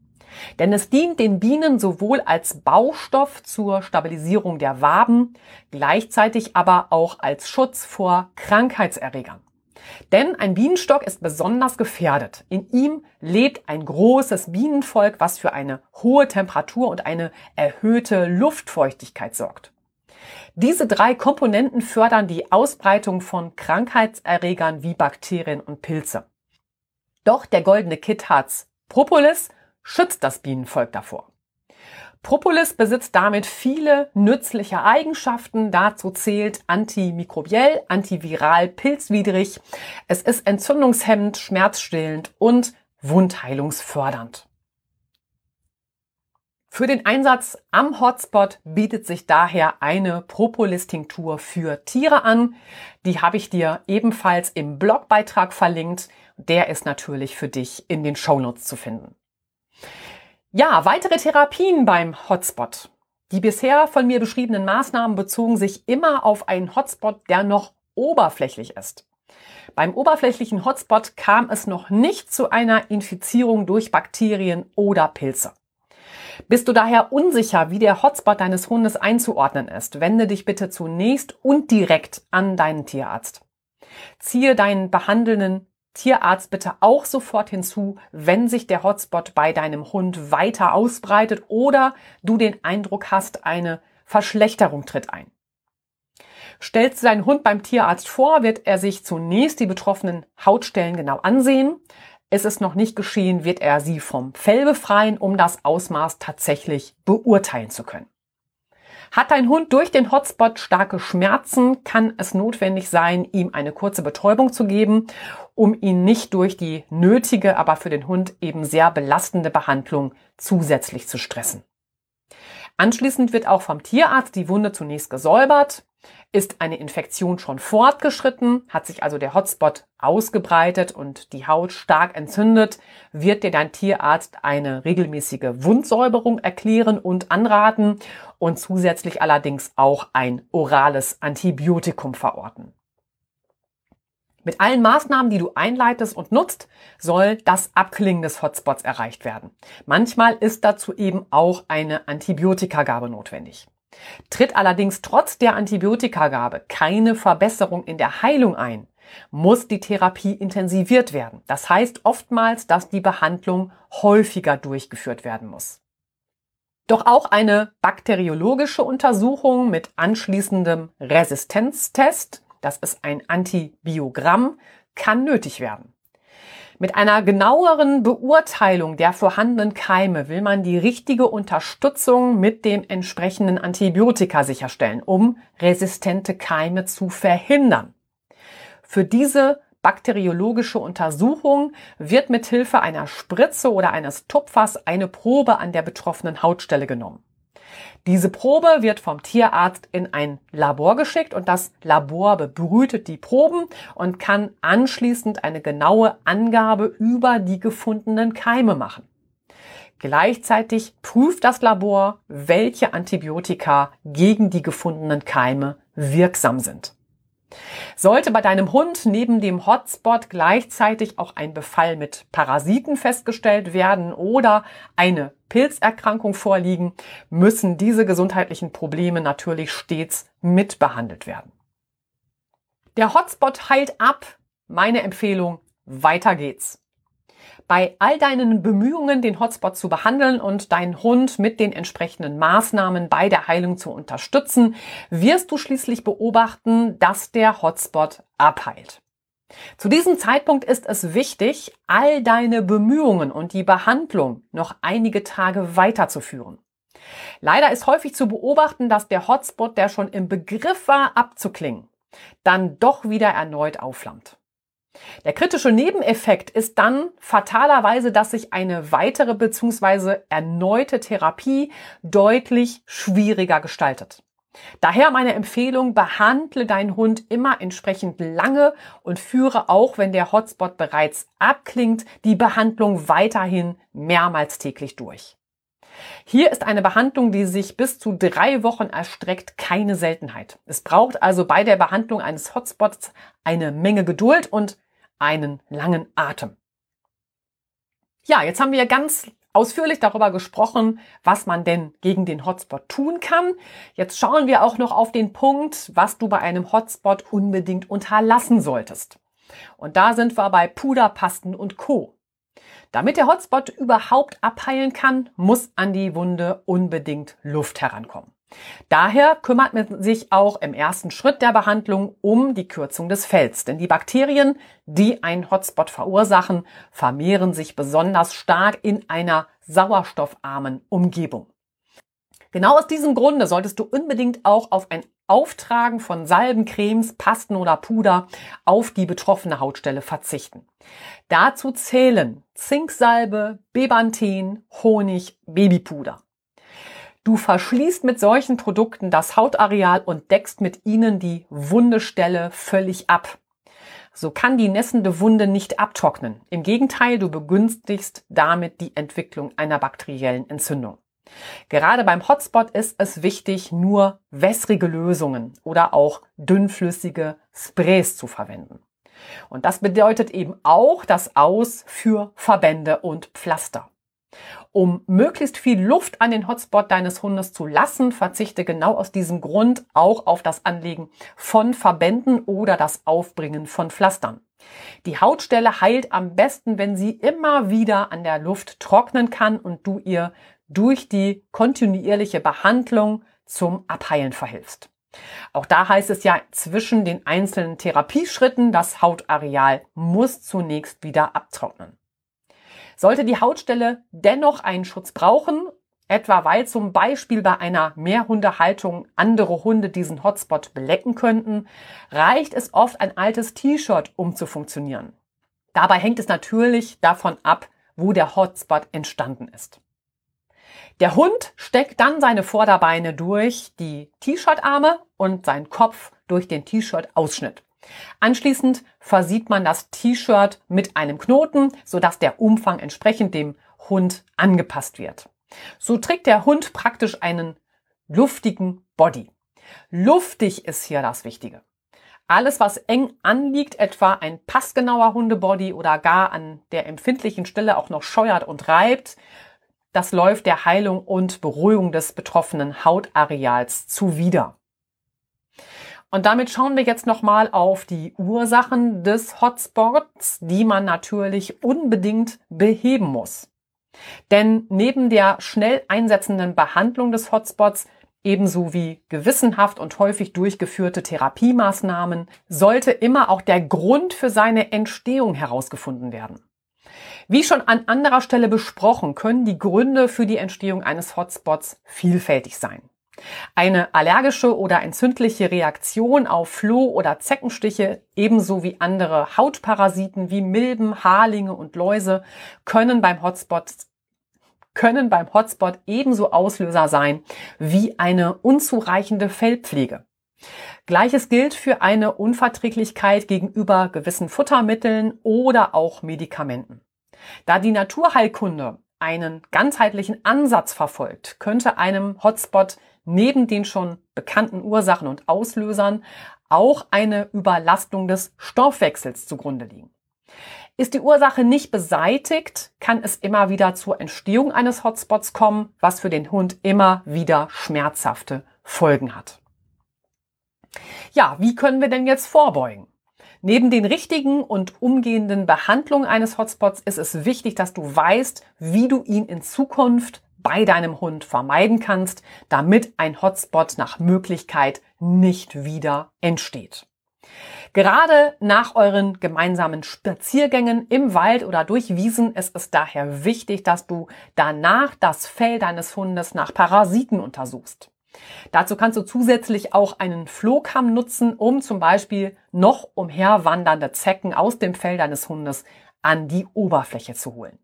Denn es dient den Bienen sowohl als Baustoff zur Stabilisierung der Waben, gleichzeitig aber auch als Schutz vor Krankheitserregern. Denn ein Bienenstock ist besonders gefährdet. In ihm lebt ein großes Bienenvolk, was für eine hohe Temperatur und eine erhöhte Luftfeuchtigkeit sorgt. Diese drei Komponenten fördern die Ausbreitung von Krankheitserregern wie Bakterien und Pilze. Doch der goldene Kitharz Propolis schützt das Bienenvolk davor. Propolis besitzt damit viele nützliche Eigenschaften. Dazu zählt antimikrobiell, antiviral, pilzwidrig. Es ist entzündungshemmend, schmerzstillend und wundheilungsfördernd. Für den Einsatz am Hotspot bietet sich daher eine Propolis-Tinktur für Tiere an. Die habe ich dir ebenfalls im Blogbeitrag verlinkt. Der ist natürlich für dich in den Shownotes zu finden. Ja, weitere Therapien beim Hotspot. Die bisher von mir beschriebenen Maßnahmen bezogen sich immer auf einen Hotspot, der noch oberflächlich ist. Beim oberflächlichen Hotspot kam es noch nicht zu einer Infizierung durch Bakterien oder Pilze. Bist du daher unsicher, wie der Hotspot deines Hundes einzuordnen ist, wende dich bitte zunächst und direkt an deinen Tierarzt. Ziehe deinen behandelnden Tierarzt bitte auch sofort hinzu, wenn sich der Hotspot bei deinem Hund weiter ausbreitet oder du den Eindruck hast, eine Verschlechterung tritt ein. Stellst du deinen Hund beim Tierarzt vor, wird er sich zunächst die betroffenen Hautstellen genau ansehen. Ist es noch nicht geschehen, wird er sie vom Fell befreien, um das Ausmaß tatsächlich beurteilen zu können. Hat dein Hund durch den Hotspot starke Schmerzen, kann es notwendig sein, ihm eine kurze Betäubung zu geben, um ihn nicht durch die nötige, aber für den Hund eben sehr belastende Behandlung zusätzlich zu stressen. Anschließend wird auch vom Tierarzt die Wunde zunächst gesäubert. Ist eine Infektion schon fortgeschritten, hat sich also der Hotspot ausgebreitet und die Haut stark entzündet, wird dir dein Tierarzt eine regelmäßige Wundsäuberung erklären und anraten und zusätzlich allerdings auch ein orales Antibiotikum verorten. Mit allen Maßnahmen, die du einleitest und nutzt, soll das Abklingen des Hotspots erreicht werden. Manchmal ist dazu eben auch eine Antibiotikagabe notwendig. Tritt allerdings trotz der Antibiotikagabe keine Verbesserung in der Heilung ein, muss die Therapie intensiviert werden. Das heißt oftmals, dass die Behandlung häufiger durchgeführt werden muss. Doch auch eine bakteriologische Untersuchung mit anschließendem Resistenztest das ist ein Antibiogramm, kann nötig werden. Mit einer genaueren Beurteilung der vorhandenen Keime will man die richtige Unterstützung mit dem entsprechenden Antibiotika sicherstellen, um resistente Keime zu verhindern. Für diese bakteriologische Untersuchung wird mit Hilfe einer Spritze oder eines Tupfers eine Probe an der betroffenen Hautstelle genommen. Diese Probe wird vom Tierarzt in ein Labor geschickt und das Labor bebrütet die Proben und kann anschließend eine genaue Angabe über die gefundenen Keime machen. Gleichzeitig prüft das Labor, welche Antibiotika gegen die gefundenen Keime wirksam sind. Sollte bei deinem Hund neben dem Hotspot gleichzeitig auch ein Befall mit Parasiten festgestellt werden oder eine Pilzerkrankung vorliegen, müssen diese gesundheitlichen Probleme natürlich stets mitbehandelt werden. Der Hotspot heilt ab. Meine Empfehlung, weiter geht's. Bei all deinen Bemühungen, den Hotspot zu behandeln und deinen Hund mit den entsprechenden Maßnahmen bei der Heilung zu unterstützen, wirst du schließlich beobachten, dass der Hotspot abheilt. Zu diesem Zeitpunkt ist es wichtig, all deine Bemühungen und die Behandlung noch einige Tage weiterzuführen. Leider ist häufig zu beobachten, dass der Hotspot, der schon im Begriff war, abzuklingen, dann doch wieder erneut aufflammt. Der kritische Nebeneffekt ist dann fatalerweise, dass sich eine weitere bzw. erneute Therapie deutlich schwieriger gestaltet. Daher meine Empfehlung, behandle deinen Hund immer entsprechend lange und führe auch, wenn der Hotspot bereits abklingt, die Behandlung weiterhin mehrmals täglich durch. Hier ist eine Behandlung, die sich bis zu drei Wochen erstreckt, keine Seltenheit. Es braucht also bei der Behandlung eines Hotspots eine Menge Geduld und einen langen Atem. Ja, jetzt haben wir ganz ausführlich darüber gesprochen, was man denn gegen den Hotspot tun kann. Jetzt schauen wir auch noch auf den Punkt, was du bei einem Hotspot unbedingt unterlassen solltest. Und da sind wir bei Puderpasten und Co. Damit der Hotspot überhaupt abheilen kann, muss an die Wunde unbedingt Luft herankommen. Daher kümmert man sich auch im ersten Schritt der Behandlung um die Kürzung des Fells, denn die Bakterien, die einen Hotspot verursachen, vermehren sich besonders stark in einer sauerstoffarmen Umgebung. Genau aus diesem Grunde solltest du unbedingt auch auf ein Auftragen von Salben, Cremes, Pasten oder Puder auf die betroffene Hautstelle verzichten. Dazu zählen Zinksalbe, Bebanthen, Honig, Babypuder. Du verschließt mit solchen Produkten das Hautareal und deckst mit ihnen die Wundestelle völlig ab. So kann die nässende Wunde nicht abtrocknen. Im Gegenteil, du begünstigst damit die Entwicklung einer bakteriellen Entzündung. Gerade beim Hotspot ist es wichtig, nur wässrige Lösungen oder auch dünnflüssige Sprays zu verwenden. Und das bedeutet eben auch das Aus für Verbände und Pflaster. Um möglichst viel Luft an den Hotspot deines Hundes zu lassen, verzichte genau aus diesem Grund auch auf das Anlegen von Verbänden oder das Aufbringen von Pflastern. Die Hautstelle heilt am besten, wenn sie immer wieder an der Luft trocknen kann und du ihr durch die kontinuierliche Behandlung zum Abheilen verhilfst. Auch da heißt es ja zwischen den einzelnen Therapieschritten, das Hautareal muss zunächst wieder abtrocknen. Sollte die Hautstelle dennoch einen Schutz brauchen, etwa weil zum Beispiel bei einer Mehrhundehaltung andere Hunde diesen Hotspot belecken könnten, reicht es oft ein altes T-Shirt, um zu funktionieren. Dabei hängt es natürlich davon ab, wo der Hotspot entstanden ist. Der Hund steckt dann seine Vorderbeine durch die T-Shirt-Arme und seinen Kopf durch den T-Shirt-Ausschnitt. Anschließend versieht man das T-Shirt mit einem Knoten, sodass der Umfang entsprechend dem Hund angepasst wird. So trägt der Hund praktisch einen luftigen Body. Luftig ist hier das Wichtige. Alles, was eng anliegt, etwa ein passgenauer Hundebody oder gar an der empfindlichen Stelle auch noch scheuert und reibt, das läuft der Heilung und Beruhigung des betroffenen Hautareals zuwider. Und damit schauen wir jetzt nochmal auf die Ursachen des Hotspots, die man natürlich unbedingt beheben muss. Denn neben der schnell einsetzenden Behandlung des Hotspots ebenso wie gewissenhaft und häufig durchgeführte Therapiemaßnahmen sollte immer auch der Grund für seine Entstehung herausgefunden werden. Wie schon an anderer Stelle besprochen, können die Gründe für die Entstehung eines Hotspots vielfältig sein. Eine allergische oder entzündliche Reaktion auf Floh- oder Zeckenstiche ebenso wie andere Hautparasiten wie Milben, Haarlinge und Läuse können beim Hotspot können beim Hotspot ebenso Auslöser sein wie eine unzureichende Fellpflege. Gleiches gilt für eine Unverträglichkeit gegenüber gewissen Futtermitteln oder auch Medikamenten. Da die Naturheilkunde einen ganzheitlichen Ansatz verfolgt, könnte einem Hotspot neben den schon bekannten Ursachen und Auslösern auch eine Überlastung des Stoffwechsels zugrunde liegen. Ist die Ursache nicht beseitigt, kann es immer wieder zur Entstehung eines Hotspots kommen, was für den Hund immer wieder schmerzhafte Folgen hat. Ja, wie können wir denn jetzt vorbeugen? Neben den richtigen und umgehenden Behandlungen eines Hotspots ist es wichtig, dass du weißt, wie du ihn in Zukunft bei deinem Hund vermeiden kannst, damit ein Hotspot nach Möglichkeit nicht wieder entsteht. Gerade nach euren gemeinsamen Spaziergängen im Wald oder durch Wiesen ist es daher wichtig, dass du danach das Fell deines Hundes nach Parasiten untersuchst. Dazu kannst du zusätzlich auch einen Flohkamm nutzen, um zum Beispiel noch umherwandernde Zecken aus dem Fell deines Hundes an die Oberfläche zu holen.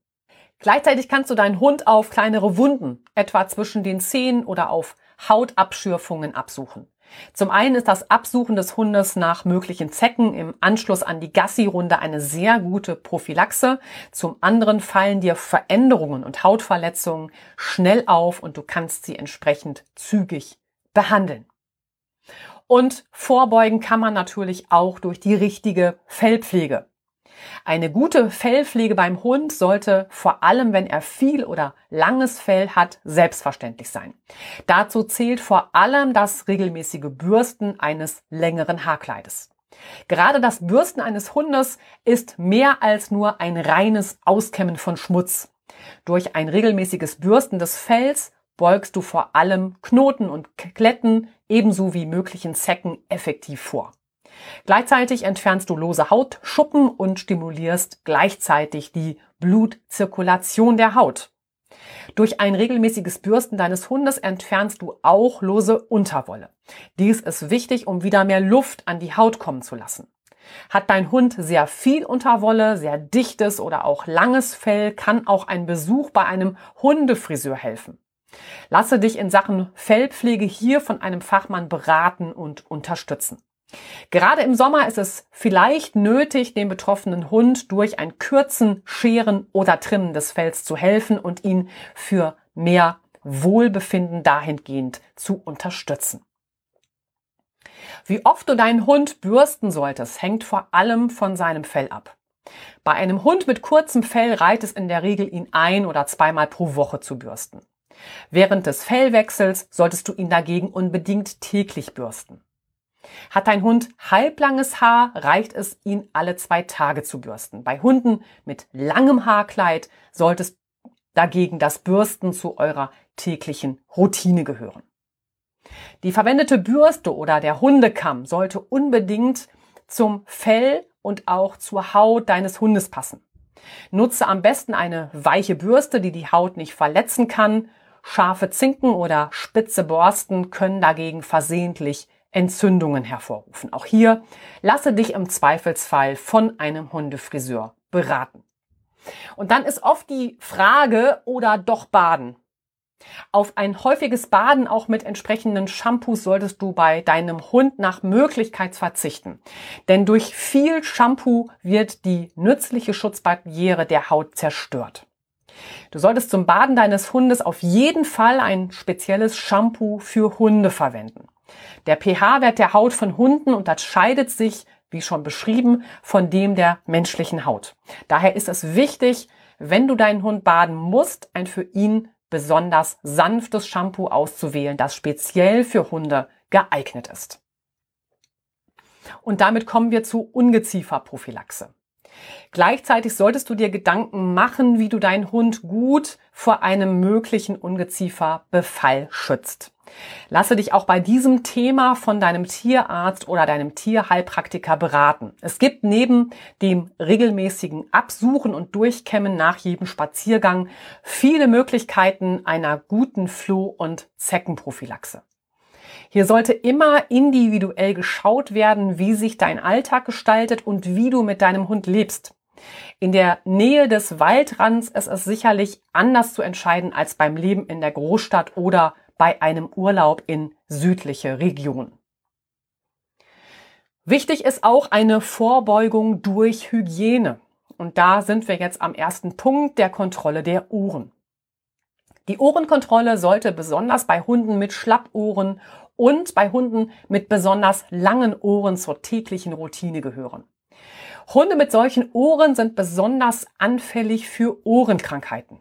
Gleichzeitig kannst du deinen Hund auf kleinere Wunden, etwa zwischen den Zähnen oder auf Hautabschürfungen absuchen. Zum einen ist das Absuchen des Hundes nach möglichen Zecken im Anschluss an die Gassi-Runde eine sehr gute Prophylaxe. Zum anderen fallen dir Veränderungen und Hautverletzungen schnell auf und du kannst sie entsprechend zügig behandeln. Und vorbeugen kann man natürlich auch durch die richtige Fellpflege. Eine gute Fellpflege beim Hund sollte vor allem, wenn er viel oder langes Fell hat, selbstverständlich sein. Dazu zählt vor allem das regelmäßige Bürsten eines längeren Haarkleides. Gerade das Bürsten eines Hundes ist mehr als nur ein reines Auskämmen von Schmutz. Durch ein regelmäßiges Bürsten des Fells beugst du vor allem Knoten und Kletten ebenso wie möglichen Zecken effektiv vor. Gleichzeitig entfernst du lose Hautschuppen und stimulierst gleichzeitig die Blutzirkulation der Haut. Durch ein regelmäßiges Bürsten deines Hundes entfernst du auch lose Unterwolle. Dies ist wichtig, um wieder mehr Luft an die Haut kommen zu lassen. Hat dein Hund sehr viel Unterwolle, sehr dichtes oder auch langes Fell, kann auch ein Besuch bei einem Hundefriseur helfen. Lasse dich in Sachen Fellpflege hier von einem Fachmann beraten und unterstützen. Gerade im Sommer ist es vielleicht nötig, dem betroffenen Hund durch ein Kürzen, Scheren oder Trimmen des Fells zu helfen und ihn für mehr Wohlbefinden dahingehend zu unterstützen. Wie oft du deinen Hund bürsten solltest, hängt vor allem von seinem Fell ab. Bei einem Hund mit kurzem Fell reicht es in der Regel, ihn ein- oder zweimal pro Woche zu bürsten. Während des Fellwechsels solltest du ihn dagegen unbedingt täglich bürsten. Hat dein Hund halblanges Haar, reicht es, ihn alle zwei Tage zu bürsten. Bei Hunden mit langem Haarkleid solltest dagegen das Bürsten zu eurer täglichen Routine gehören. Die verwendete Bürste oder der Hundekamm sollte unbedingt zum Fell und auch zur Haut deines Hundes passen. Nutze am besten eine weiche Bürste, die die Haut nicht verletzen kann. Scharfe Zinken oder spitze Borsten können dagegen versehentlich Entzündungen hervorrufen. Auch hier lasse dich im Zweifelsfall von einem Hundefriseur beraten. Und dann ist oft die Frage oder doch baden. Auf ein häufiges Baden auch mit entsprechenden Shampoos solltest du bei deinem Hund nach Möglichkeit verzichten. Denn durch viel Shampoo wird die nützliche Schutzbarriere der Haut zerstört. Du solltest zum Baden deines Hundes auf jeden Fall ein spezielles Shampoo für Hunde verwenden. Der pH-Wert der Haut von Hunden unterscheidet sich, wie schon beschrieben, von dem der menschlichen Haut. Daher ist es wichtig, wenn du deinen Hund baden musst, ein für ihn besonders sanftes Shampoo auszuwählen, das speziell für Hunde geeignet ist. Und damit kommen wir zu Ungezieferprophylaxe. Gleichzeitig solltest du dir Gedanken machen, wie du deinen Hund gut vor einem möglichen Ungezieferbefall schützt. Lasse dich auch bei diesem Thema von deinem Tierarzt oder deinem Tierheilpraktiker beraten. Es gibt neben dem regelmäßigen Absuchen und Durchkämmen nach jedem Spaziergang viele Möglichkeiten einer guten Floh- und Zeckenprophylaxe. Hier sollte immer individuell geschaut werden, wie sich dein Alltag gestaltet und wie du mit deinem Hund lebst. In der Nähe des Waldrands ist es sicherlich anders zu entscheiden als beim Leben in der Großstadt oder bei einem Urlaub in südliche Regionen. Wichtig ist auch eine Vorbeugung durch Hygiene. Und da sind wir jetzt am ersten Punkt der Kontrolle der Ohren. Die Ohrenkontrolle sollte besonders bei Hunden mit Schlappohren und bei Hunden mit besonders langen Ohren zur täglichen Routine gehören. Hunde mit solchen Ohren sind besonders anfällig für Ohrenkrankheiten.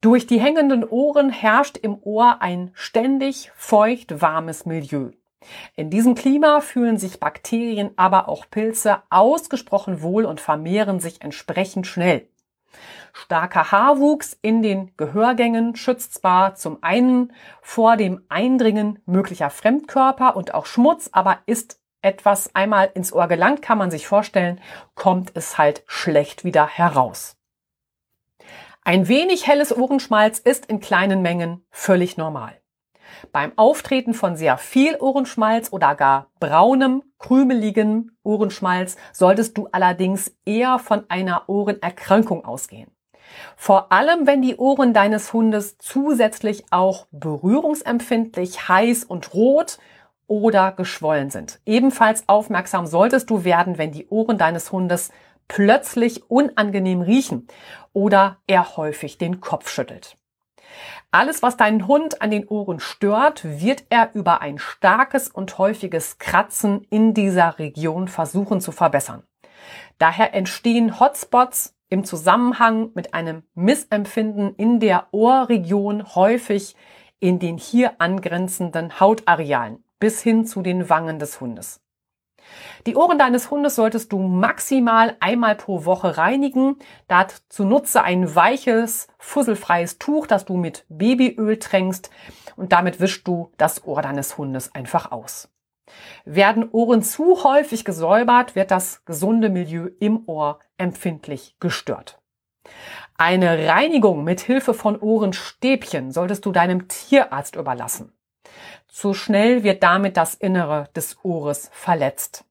Durch die hängenden Ohren herrscht im Ohr ein ständig feucht warmes Milieu. In diesem Klima fühlen sich Bakterien, aber auch Pilze ausgesprochen wohl und vermehren sich entsprechend schnell. Starker Haarwuchs in den Gehörgängen schützt zwar zum einen vor dem Eindringen möglicher Fremdkörper und auch Schmutz, aber ist etwas einmal ins Ohr gelangt, kann man sich vorstellen, kommt es halt schlecht wieder heraus. Ein wenig helles Ohrenschmalz ist in kleinen Mengen völlig normal. Beim Auftreten von sehr viel Ohrenschmalz oder gar braunem, krümeligen Ohrenschmalz solltest du allerdings eher von einer Ohrenerkrankung ausgehen. Vor allem, wenn die Ohren deines Hundes zusätzlich auch berührungsempfindlich, heiß und rot oder geschwollen sind. Ebenfalls aufmerksam solltest du werden, wenn die Ohren deines Hundes plötzlich unangenehm riechen oder er häufig den Kopf schüttelt. Alles, was deinen Hund an den Ohren stört, wird er über ein starkes und häufiges Kratzen in dieser Region versuchen zu verbessern. Daher entstehen Hotspots im Zusammenhang mit einem Missempfinden in der Ohrregion häufig in den hier angrenzenden Hautarealen bis hin zu den Wangen des Hundes. Die Ohren deines Hundes solltest du maximal einmal pro Woche reinigen. Dazu nutze ein weiches, fusselfreies Tuch, das du mit Babyöl tränkst und damit wischst du das Ohr deines Hundes einfach aus. Werden Ohren zu häufig gesäubert, wird das gesunde Milieu im Ohr empfindlich gestört. Eine Reinigung mit Hilfe von Ohrenstäbchen solltest du deinem Tierarzt überlassen. Zu schnell wird damit das Innere des Ohres verletzt.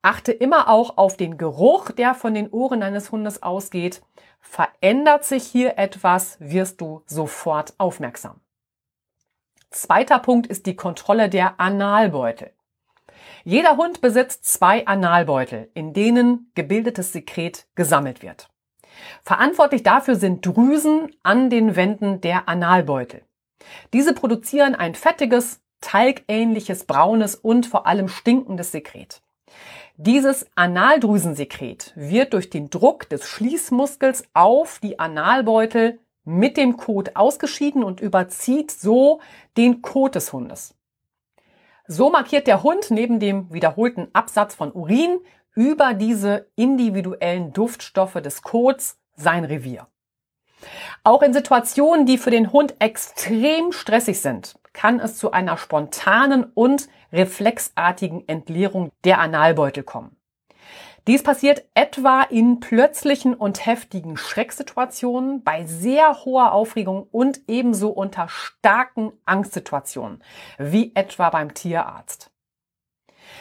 Achte immer auch auf den Geruch, der von den Ohren eines Hundes ausgeht. Verändert sich hier etwas, wirst du sofort aufmerksam. Zweiter Punkt ist die Kontrolle der Analbeutel. Jeder Hund besitzt zwei Analbeutel, in denen gebildetes Sekret gesammelt wird. Verantwortlich dafür sind Drüsen an den Wänden der Analbeutel. Diese produzieren ein fettiges, talgähnliches, braunes und vor allem stinkendes Sekret. Dieses Analdrüsensekret wird durch den Druck des Schließmuskels auf die Analbeutel mit dem Kot ausgeschieden und überzieht so den Kot des Hundes. So markiert der Hund neben dem wiederholten Absatz von Urin über diese individuellen Duftstoffe des Kots sein Revier. Auch in Situationen, die für den Hund extrem stressig sind, kann es zu einer spontanen und reflexartigen Entleerung der Analbeutel kommen. Dies passiert etwa in plötzlichen und heftigen Schrecksituationen, bei sehr hoher Aufregung und ebenso unter starken Angstsituationen, wie etwa beim Tierarzt.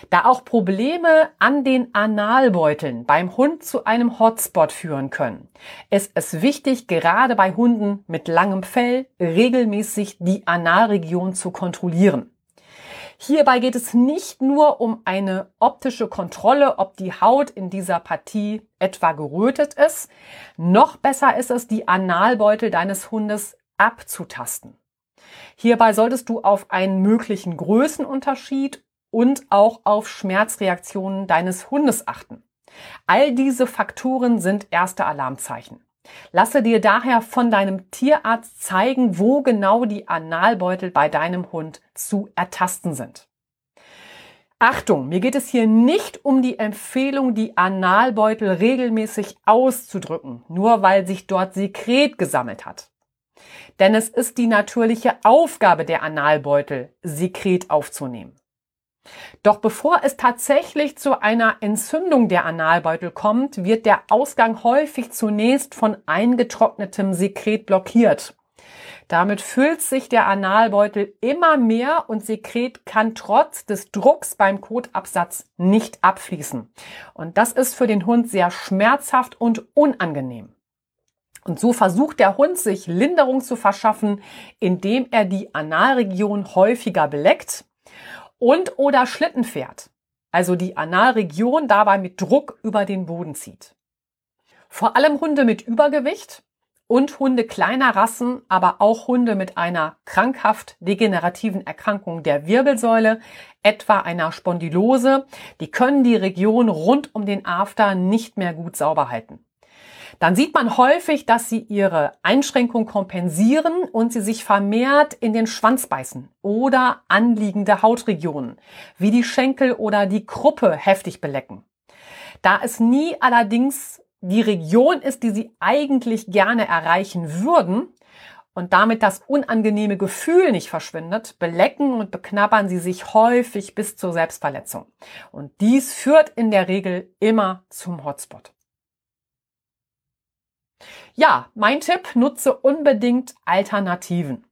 Da auch Probleme an den Analbeuteln beim Hund zu einem Hotspot führen können, ist es wichtig, gerade bei Hunden mit langem Fell regelmäßig die Analregion zu kontrollieren. Hierbei geht es nicht nur um eine optische Kontrolle, ob die Haut in dieser Partie etwa gerötet ist. Noch besser ist es, die Analbeutel deines Hundes abzutasten. Hierbei solltest du auf einen möglichen Größenunterschied und auch auf Schmerzreaktionen deines Hundes achten. All diese Faktoren sind erste Alarmzeichen. Lasse dir daher von deinem Tierarzt zeigen, wo genau die Analbeutel bei deinem Hund zu ertasten sind. Achtung, mir geht es hier nicht um die Empfehlung, die Analbeutel regelmäßig auszudrücken, nur weil sich dort Sekret gesammelt hat. Denn es ist die natürliche Aufgabe der Analbeutel, Sekret aufzunehmen. Doch bevor es tatsächlich zu einer Entzündung der Analbeutel kommt, wird der Ausgang häufig zunächst von eingetrocknetem Sekret blockiert. Damit füllt sich der Analbeutel immer mehr und Sekret kann trotz des Drucks beim Kotabsatz nicht abfließen. Und das ist für den Hund sehr schmerzhaft und unangenehm. Und so versucht der Hund sich Linderung zu verschaffen, indem er die Analregion häufiger beleckt und oder Schlitten fährt, also die Analregion dabei mit Druck über den Boden zieht. Vor allem Hunde mit Übergewicht und Hunde kleiner Rassen, aber auch Hunde mit einer krankhaft degenerativen Erkrankung der Wirbelsäule, etwa einer Spondylose, die können die Region rund um den After nicht mehr gut sauber halten dann sieht man häufig, dass sie ihre Einschränkung kompensieren und sie sich vermehrt in den Schwanz beißen oder anliegende Hautregionen, wie die Schenkel oder die Kruppe heftig belecken. Da es nie allerdings die Region ist, die sie eigentlich gerne erreichen würden, und damit das unangenehme Gefühl nicht verschwindet, belecken und beknabbern sie sich häufig bis zur Selbstverletzung. Und dies führt in der Regel immer zum Hotspot. Ja, mein Tipp, nutze unbedingt Alternativen.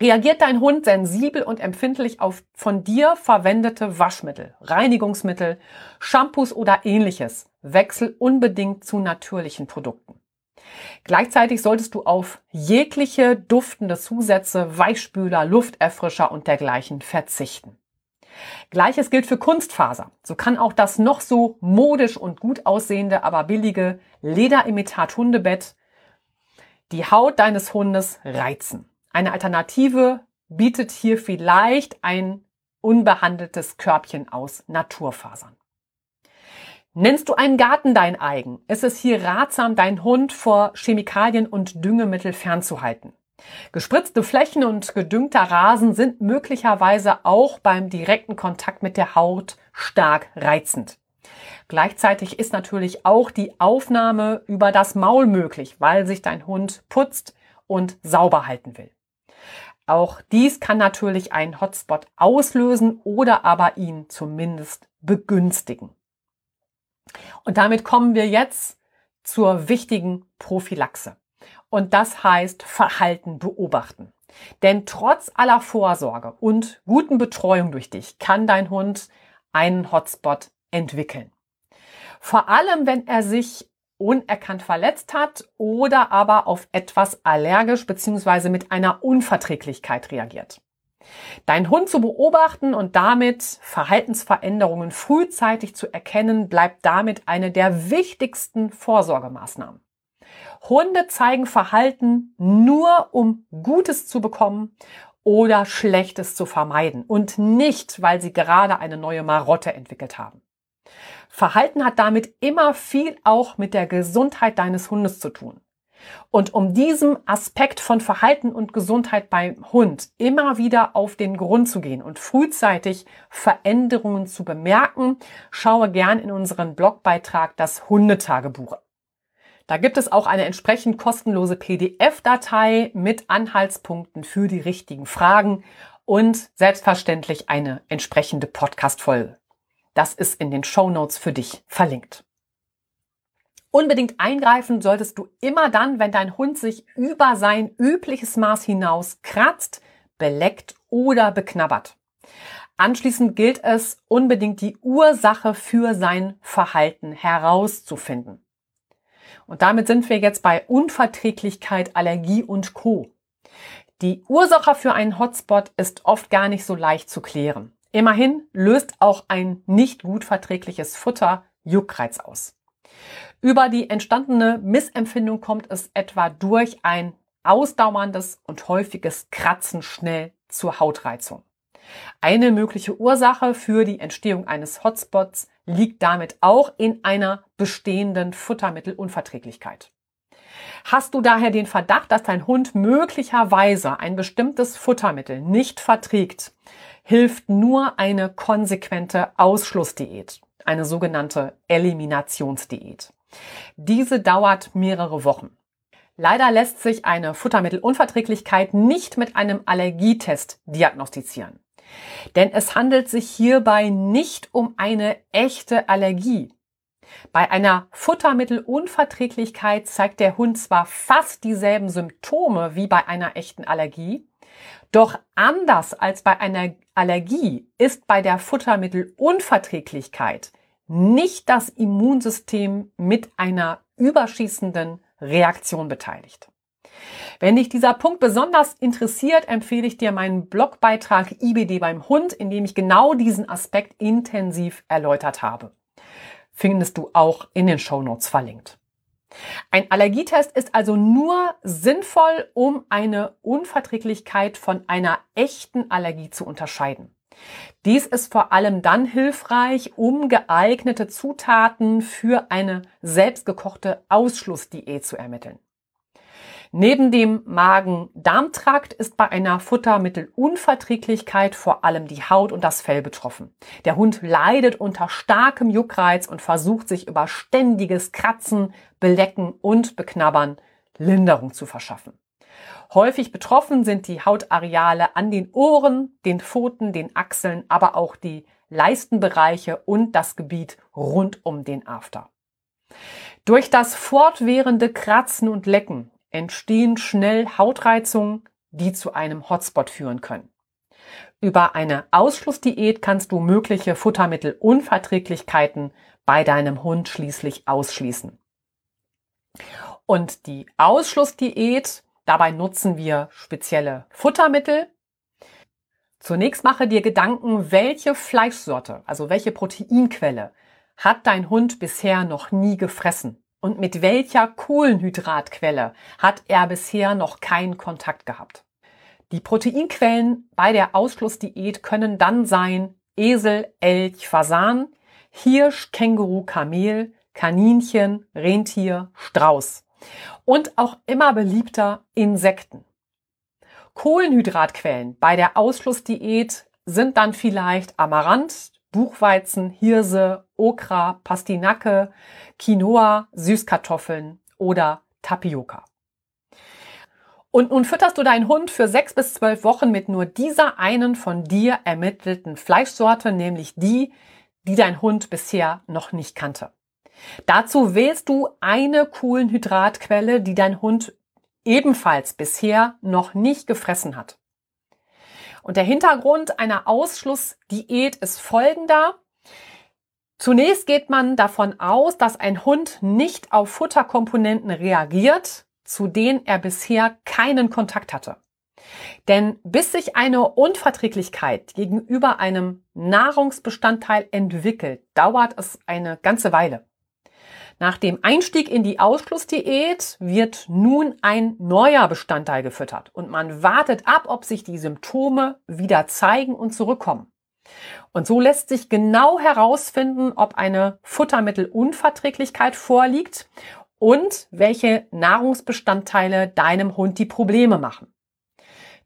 Reagiert dein Hund sensibel und empfindlich auf von dir verwendete Waschmittel, Reinigungsmittel, Shampoos oder ähnliches, wechsel unbedingt zu natürlichen Produkten. Gleichzeitig solltest du auf jegliche duftende Zusätze, Weichspüler, Lufterfrischer und dergleichen verzichten. Gleiches gilt für Kunstfaser. So kann auch das noch so modisch und gut aussehende, aber billige Lederimitat Hundebett die Haut deines Hundes reizen. Eine Alternative bietet hier vielleicht ein unbehandeltes Körbchen aus Naturfasern. Nennst du einen Garten dein eigen, ist es hier ratsam, deinen Hund vor Chemikalien und Düngemittel fernzuhalten. Gespritzte Flächen und gedüngter Rasen sind möglicherweise auch beim direkten Kontakt mit der Haut stark reizend. Gleichzeitig ist natürlich auch die Aufnahme über das Maul möglich, weil sich dein Hund putzt und sauber halten will. Auch dies kann natürlich einen Hotspot auslösen oder aber ihn zumindest begünstigen. Und damit kommen wir jetzt zur wichtigen Prophylaxe. Und das heißt Verhalten beobachten. Denn trotz aller Vorsorge und guten Betreuung durch dich kann dein Hund einen Hotspot entwickeln. Vor allem, wenn er sich unerkannt verletzt hat oder aber auf etwas allergisch bzw. mit einer Unverträglichkeit reagiert. Dein Hund zu beobachten und damit Verhaltensveränderungen frühzeitig zu erkennen, bleibt damit eine der wichtigsten Vorsorgemaßnahmen. Hunde zeigen Verhalten nur, um Gutes zu bekommen oder Schlechtes zu vermeiden und nicht, weil sie gerade eine neue Marotte entwickelt haben. Verhalten hat damit immer viel auch mit der Gesundheit deines Hundes zu tun. Und um diesem Aspekt von Verhalten und Gesundheit beim Hund immer wieder auf den Grund zu gehen und frühzeitig Veränderungen zu bemerken, schaue gern in unseren Blogbeitrag das Hundetagebuch da gibt es auch eine entsprechend kostenlose PDF-Datei mit Anhaltspunkten für die richtigen Fragen und selbstverständlich eine entsprechende Podcast-Folge. Das ist in den Show Notes für dich verlinkt. Unbedingt eingreifen solltest du immer dann, wenn dein Hund sich über sein übliches Maß hinaus kratzt, beleckt oder beknabbert. Anschließend gilt es, unbedingt die Ursache für sein Verhalten herauszufinden. Und damit sind wir jetzt bei Unverträglichkeit, Allergie und Co. Die Ursache für einen Hotspot ist oft gar nicht so leicht zu klären. Immerhin löst auch ein nicht gut verträgliches Futter Juckreiz aus. Über die entstandene Missempfindung kommt es etwa durch ein ausdauerndes und häufiges Kratzen schnell zur Hautreizung. Eine mögliche Ursache für die Entstehung eines Hotspots liegt damit auch in einer bestehenden Futtermittelunverträglichkeit. Hast du daher den Verdacht, dass dein Hund möglicherweise ein bestimmtes Futtermittel nicht verträgt, hilft nur eine konsequente Ausschlussdiät, eine sogenannte Eliminationsdiät. Diese dauert mehrere Wochen. Leider lässt sich eine Futtermittelunverträglichkeit nicht mit einem Allergietest diagnostizieren. Denn es handelt sich hierbei nicht um eine echte Allergie. Bei einer Futtermittelunverträglichkeit zeigt der Hund zwar fast dieselben Symptome wie bei einer echten Allergie, doch anders als bei einer Allergie ist bei der Futtermittelunverträglichkeit nicht das Immunsystem mit einer überschießenden Reaktion beteiligt. Wenn dich dieser Punkt besonders interessiert, empfehle ich dir meinen Blogbeitrag IBD beim Hund, in dem ich genau diesen Aspekt intensiv erläutert habe. Findest du auch in den Show Notes verlinkt. Ein Allergietest ist also nur sinnvoll, um eine Unverträglichkeit von einer echten Allergie zu unterscheiden. Dies ist vor allem dann hilfreich, um geeignete Zutaten für eine selbstgekochte Ausschlussdiät zu ermitteln. Neben dem Magen-Darm-Trakt ist bei einer Futtermittelunverträglichkeit vor allem die Haut und das Fell betroffen. Der Hund leidet unter starkem Juckreiz und versucht sich über ständiges Kratzen, Belecken und Beknabbern Linderung zu verschaffen. Häufig betroffen sind die Hautareale an den Ohren, den Pfoten, den Achseln, aber auch die Leistenbereiche und das Gebiet rund um den After. Durch das fortwährende Kratzen und Lecken entstehen schnell Hautreizungen, die zu einem Hotspot führen können. Über eine Ausschlussdiät kannst du mögliche Futtermittelunverträglichkeiten bei deinem Hund schließlich ausschließen. Und die Ausschlussdiät, dabei nutzen wir spezielle Futtermittel. Zunächst mache dir Gedanken, welche Fleischsorte, also welche Proteinquelle hat dein Hund bisher noch nie gefressen und mit welcher Kohlenhydratquelle hat er bisher noch keinen Kontakt gehabt. Die Proteinquellen bei der Ausschlussdiät können dann sein Esel, Elch, Fasan, Hirsch, Känguru, Kamel, Kaninchen, Rentier, Strauß und auch immer beliebter Insekten. Kohlenhydratquellen bei der Ausschlussdiät sind dann vielleicht Amaranth, Buchweizen, Hirse, Okra, Pastinake, Quinoa, Süßkartoffeln oder Tapioca. Und nun fütterst du deinen Hund für sechs bis zwölf Wochen mit nur dieser einen von dir ermittelten Fleischsorte, nämlich die, die dein Hund bisher noch nicht kannte. Dazu wählst du eine Kohlenhydratquelle, die dein Hund ebenfalls bisher noch nicht gefressen hat. Und der Hintergrund einer Ausschlussdiät ist folgender. Zunächst geht man davon aus, dass ein Hund nicht auf Futterkomponenten reagiert, zu denen er bisher keinen Kontakt hatte. Denn bis sich eine Unverträglichkeit gegenüber einem Nahrungsbestandteil entwickelt, dauert es eine ganze Weile. Nach dem Einstieg in die Ausschlussdiät wird nun ein neuer Bestandteil gefüttert und man wartet ab, ob sich die Symptome wieder zeigen und zurückkommen. Und so lässt sich genau herausfinden, ob eine Futtermittelunverträglichkeit vorliegt und welche Nahrungsbestandteile deinem Hund die Probleme machen.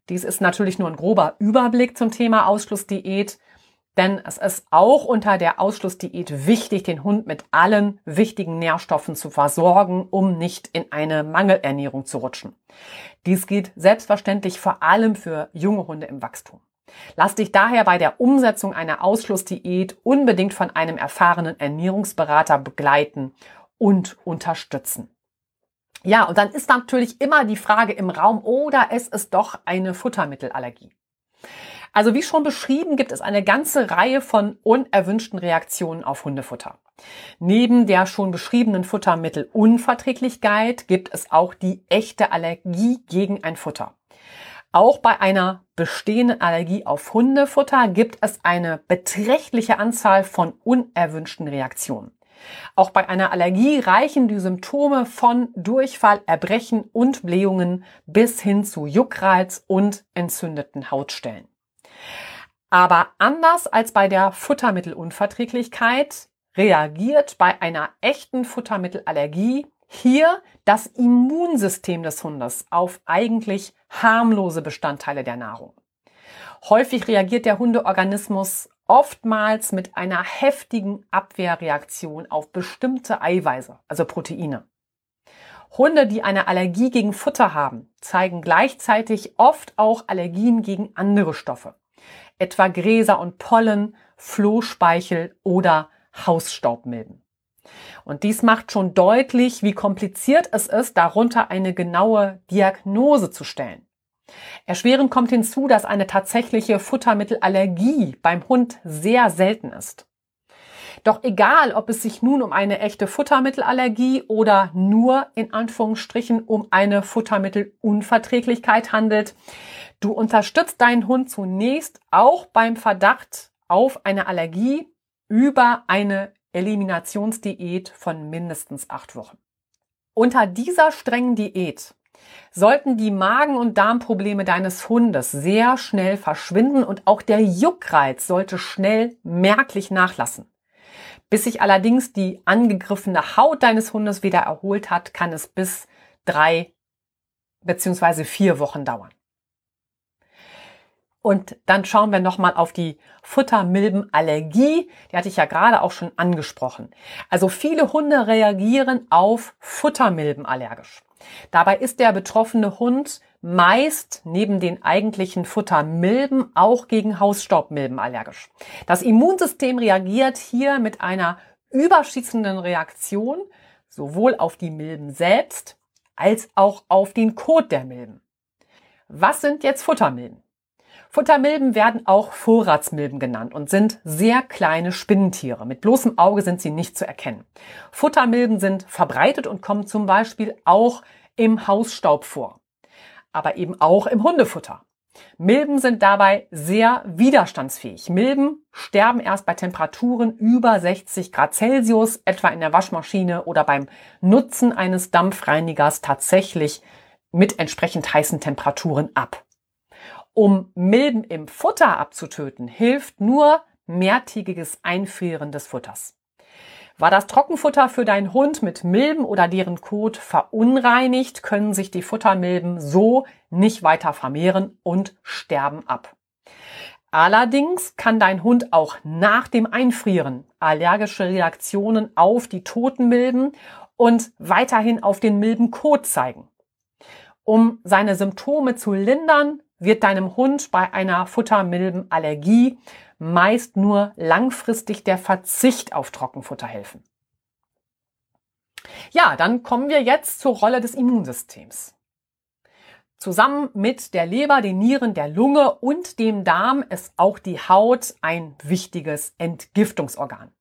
Dies ist natürlich nur ein grober Überblick zum Thema Ausschlussdiät. Denn es ist auch unter der Ausschlussdiät wichtig, den Hund mit allen wichtigen Nährstoffen zu versorgen, um nicht in eine Mangelernährung zu rutschen. Dies gilt selbstverständlich vor allem für junge Hunde im Wachstum. Lass dich daher bei der Umsetzung einer Ausschlussdiät unbedingt von einem erfahrenen Ernährungsberater begleiten und unterstützen. Ja, und dann ist natürlich immer die Frage im Raum, oder es ist doch eine Futtermittelallergie. Also wie schon beschrieben, gibt es eine ganze Reihe von unerwünschten Reaktionen auf Hundefutter. Neben der schon beschriebenen Futtermittelunverträglichkeit gibt es auch die echte Allergie gegen ein Futter. Auch bei einer bestehenden Allergie auf Hundefutter gibt es eine beträchtliche Anzahl von unerwünschten Reaktionen. Auch bei einer Allergie reichen die Symptome von Durchfall, Erbrechen und Blähungen bis hin zu Juckreiz und entzündeten Hautstellen. Aber anders als bei der Futtermittelunverträglichkeit reagiert bei einer echten Futtermittelallergie hier das Immunsystem des Hundes auf eigentlich harmlose Bestandteile der Nahrung. Häufig reagiert der Hundeorganismus oftmals mit einer heftigen Abwehrreaktion auf bestimmte Eiweiße, also Proteine. Hunde, die eine Allergie gegen Futter haben, zeigen gleichzeitig oft auch Allergien gegen andere Stoffe, etwa Gräser und Pollen, Flohspeichel oder Hausstaubmilben. Und dies macht schon deutlich, wie kompliziert es ist, darunter eine genaue Diagnose zu stellen. Erschwerend kommt hinzu, dass eine tatsächliche Futtermittelallergie beim Hund sehr selten ist. Doch egal, ob es sich nun um eine echte Futtermittelallergie oder nur in Anführungsstrichen um eine Futtermittelunverträglichkeit handelt, du unterstützt deinen Hund zunächst auch beim Verdacht auf eine Allergie über eine Eliminationsdiät von mindestens acht Wochen. Unter dieser strengen Diät sollten die Magen- und Darmprobleme deines Hundes sehr schnell verschwinden und auch der Juckreiz sollte schnell merklich nachlassen. Bis sich allerdings die angegriffene Haut deines Hundes wieder erholt hat, kann es bis drei beziehungsweise vier Wochen dauern. Und dann schauen wir nochmal auf die Futtermilbenallergie. Die hatte ich ja gerade auch schon angesprochen. Also viele Hunde reagieren auf Futtermilben allergisch. Dabei ist der betroffene Hund meist neben den eigentlichen Futtermilben auch gegen Hausstaubmilben allergisch. Das Immunsystem reagiert hier mit einer überschießenden Reaktion sowohl auf die Milben selbst als auch auf den Kot der Milben. Was sind jetzt Futtermilben? Futtermilben werden auch Vorratsmilben genannt und sind sehr kleine Spinnentiere. Mit bloßem Auge sind sie nicht zu erkennen. Futtermilben sind verbreitet und kommen zum Beispiel auch im Hausstaub vor, aber eben auch im Hundefutter. Milben sind dabei sehr widerstandsfähig. Milben sterben erst bei Temperaturen über 60 Grad Celsius, etwa in der Waschmaschine oder beim Nutzen eines Dampfreinigers tatsächlich mit entsprechend heißen Temperaturen ab. Um Milben im Futter abzutöten, hilft nur mehrtägiges Einfrieren des Futters. War das Trockenfutter für deinen Hund mit Milben oder deren Kot verunreinigt, können sich die Futtermilben so nicht weiter vermehren und sterben ab. Allerdings kann dein Hund auch nach dem Einfrieren allergische Reaktionen auf die toten Milben und weiterhin auf den Milbenkot zeigen. Um seine Symptome zu lindern, wird deinem Hund bei einer Futtermilbenallergie meist nur langfristig der Verzicht auf Trockenfutter helfen. Ja, dann kommen wir jetzt zur Rolle des Immunsystems. Zusammen mit der Leber, den Nieren, der Lunge und dem Darm ist auch die Haut ein wichtiges Entgiftungsorgan.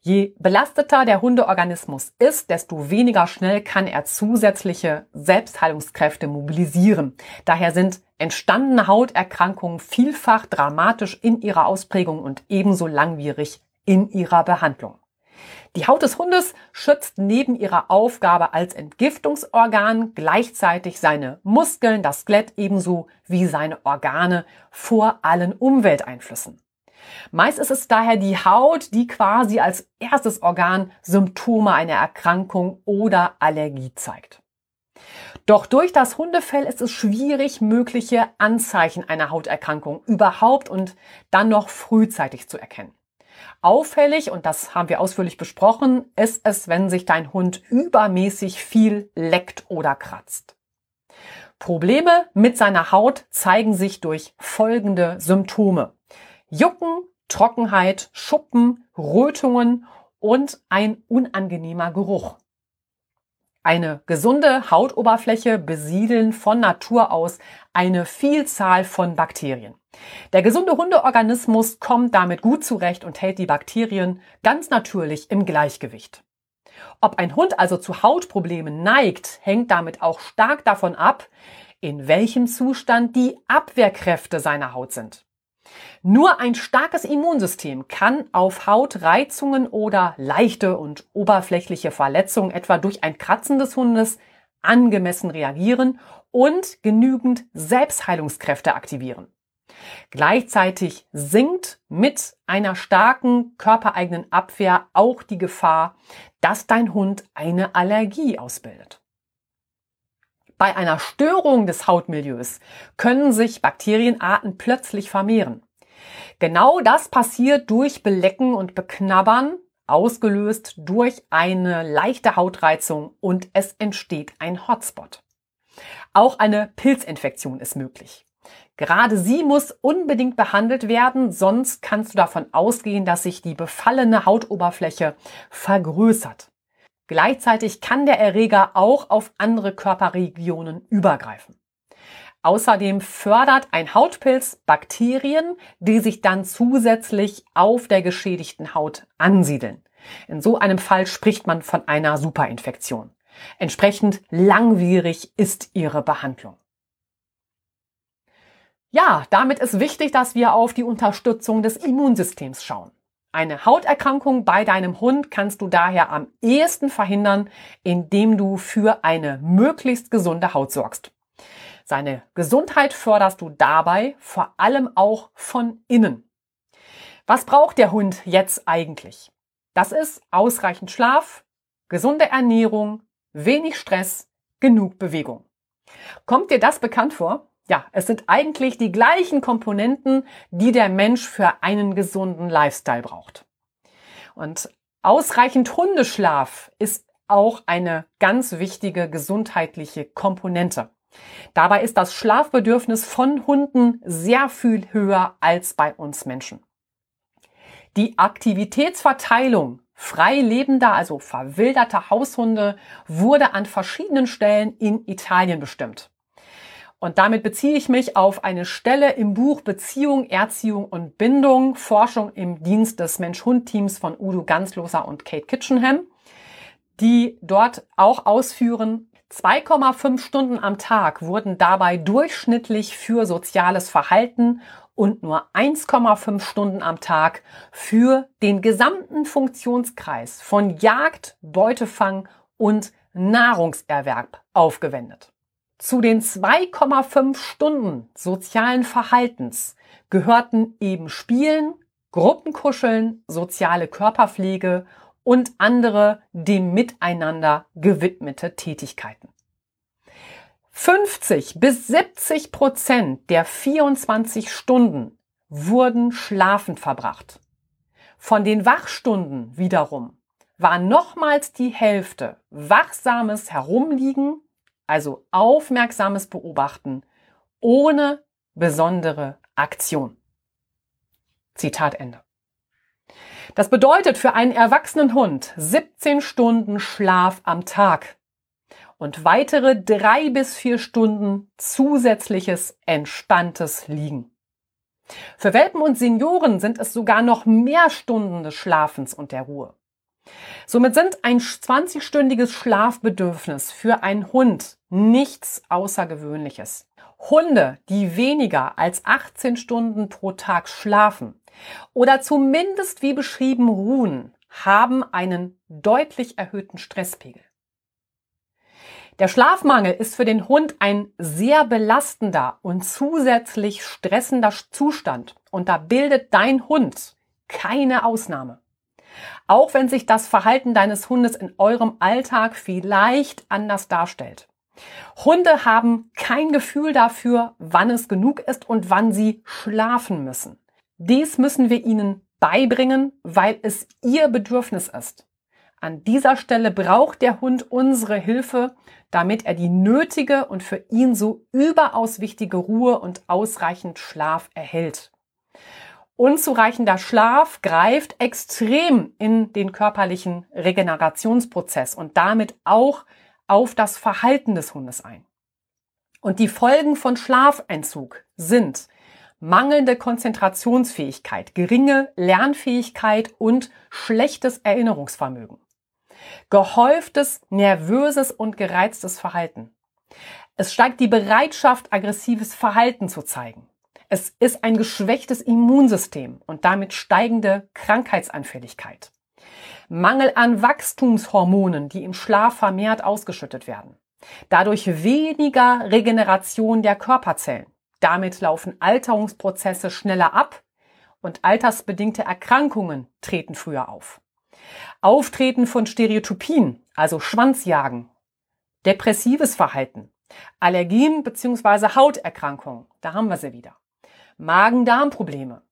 Je belasteter der Hundeorganismus ist, desto weniger schnell kann er zusätzliche Selbstheilungskräfte mobilisieren. Daher sind entstandene Hauterkrankungen vielfach dramatisch in ihrer Ausprägung und ebenso langwierig in ihrer Behandlung. Die Haut des Hundes schützt neben ihrer Aufgabe als Entgiftungsorgan gleichzeitig seine Muskeln, das Skelett ebenso wie seine Organe vor allen Umwelteinflüssen. Meist ist es daher die Haut, die quasi als erstes Organ Symptome einer Erkrankung oder Allergie zeigt. Doch durch das Hundefell ist es schwierig, mögliche Anzeichen einer Hauterkrankung überhaupt und dann noch frühzeitig zu erkennen. Auffällig, und das haben wir ausführlich besprochen, ist es, wenn sich dein Hund übermäßig viel leckt oder kratzt. Probleme mit seiner Haut zeigen sich durch folgende Symptome. Jucken, Trockenheit, Schuppen, Rötungen und ein unangenehmer Geruch. Eine gesunde Hautoberfläche besiedeln von Natur aus eine Vielzahl von Bakterien. Der gesunde Hundeorganismus kommt damit gut zurecht und hält die Bakterien ganz natürlich im Gleichgewicht. Ob ein Hund also zu Hautproblemen neigt, hängt damit auch stark davon ab, in welchem Zustand die Abwehrkräfte seiner Haut sind. Nur ein starkes Immunsystem kann auf Hautreizungen oder leichte und oberflächliche Verletzungen etwa durch ein Kratzen des Hundes angemessen reagieren und genügend Selbstheilungskräfte aktivieren. Gleichzeitig sinkt mit einer starken körpereigenen Abwehr auch die Gefahr, dass dein Hund eine Allergie ausbildet. Bei einer Störung des Hautmilieus können sich Bakterienarten plötzlich vermehren. Genau das passiert durch Belecken und Beknabbern, ausgelöst durch eine leichte Hautreizung und es entsteht ein Hotspot. Auch eine Pilzinfektion ist möglich. Gerade sie muss unbedingt behandelt werden, sonst kannst du davon ausgehen, dass sich die befallene Hautoberfläche vergrößert. Gleichzeitig kann der Erreger auch auf andere Körperregionen übergreifen. Außerdem fördert ein Hautpilz Bakterien, die sich dann zusätzlich auf der geschädigten Haut ansiedeln. In so einem Fall spricht man von einer Superinfektion. Entsprechend langwierig ist ihre Behandlung. Ja, damit ist wichtig, dass wir auf die Unterstützung des Immunsystems schauen. Eine Hauterkrankung bei deinem Hund kannst du daher am ehesten verhindern, indem du für eine möglichst gesunde Haut sorgst. Seine Gesundheit förderst du dabei vor allem auch von innen. Was braucht der Hund jetzt eigentlich? Das ist ausreichend Schlaf, gesunde Ernährung, wenig Stress, genug Bewegung. Kommt dir das bekannt vor? Ja, es sind eigentlich die gleichen Komponenten, die der Mensch für einen gesunden Lifestyle braucht. Und ausreichend Hundeschlaf ist auch eine ganz wichtige gesundheitliche Komponente. Dabei ist das Schlafbedürfnis von Hunden sehr viel höher als bei uns Menschen. Die Aktivitätsverteilung frei lebender, also verwilderter Haushunde wurde an verschiedenen Stellen in Italien bestimmt. Und damit beziehe ich mich auf eine Stelle im Buch Beziehung, Erziehung und Bindung, Forschung im Dienst des Mensch-Hund-Teams von Udo Ganzloser und Kate Kitchenham, die dort auch ausführen, 2,5 Stunden am Tag wurden dabei durchschnittlich für soziales Verhalten und nur 1,5 Stunden am Tag für den gesamten Funktionskreis von Jagd, Beutefang und Nahrungserwerb aufgewendet. Zu den 2,5 Stunden sozialen Verhaltens gehörten eben Spielen, Gruppenkuscheln, soziale Körperpflege und andere dem Miteinander gewidmete Tätigkeiten. 50 bis 70 Prozent der 24 Stunden wurden schlafend verbracht. Von den Wachstunden wiederum war nochmals die Hälfte wachsames Herumliegen also aufmerksames Beobachten ohne besondere Aktion. Zitat Ende. Das bedeutet für einen erwachsenen Hund 17 Stunden Schlaf am Tag und weitere drei bis vier Stunden zusätzliches entspanntes Liegen. Für Welpen und Senioren sind es sogar noch mehr Stunden des Schlafens und der Ruhe. Somit sind ein 20-stündiges Schlafbedürfnis für einen Hund nichts Außergewöhnliches. Hunde, die weniger als 18 Stunden pro Tag schlafen oder zumindest wie beschrieben ruhen, haben einen deutlich erhöhten Stresspegel. Der Schlafmangel ist für den Hund ein sehr belastender und zusätzlich stressender Zustand und da bildet dein Hund keine Ausnahme. Auch wenn sich das Verhalten deines Hundes in eurem Alltag vielleicht anders darstellt. Hunde haben kein Gefühl dafür, wann es genug ist und wann sie schlafen müssen. Dies müssen wir ihnen beibringen, weil es ihr Bedürfnis ist. An dieser Stelle braucht der Hund unsere Hilfe, damit er die nötige und für ihn so überaus wichtige Ruhe und ausreichend Schlaf erhält. Unzureichender Schlaf greift extrem in den körperlichen Regenerationsprozess und damit auch auf das Verhalten des Hundes ein. Und die Folgen von Schlafentzug sind mangelnde Konzentrationsfähigkeit, geringe Lernfähigkeit und schlechtes Erinnerungsvermögen. Gehäuftes, nervöses und gereiztes Verhalten. Es steigt die Bereitschaft, aggressives Verhalten zu zeigen. Es ist ein geschwächtes Immunsystem und damit steigende Krankheitsanfälligkeit. Mangel an Wachstumshormonen, die im Schlaf vermehrt ausgeschüttet werden. Dadurch weniger Regeneration der Körperzellen. Damit laufen Alterungsprozesse schneller ab und altersbedingte Erkrankungen treten früher auf. Auftreten von Stereotypien, also Schwanzjagen, depressives Verhalten, Allergien bzw. Hauterkrankungen, da haben wir sie wieder. Magen-Darm-Probleme,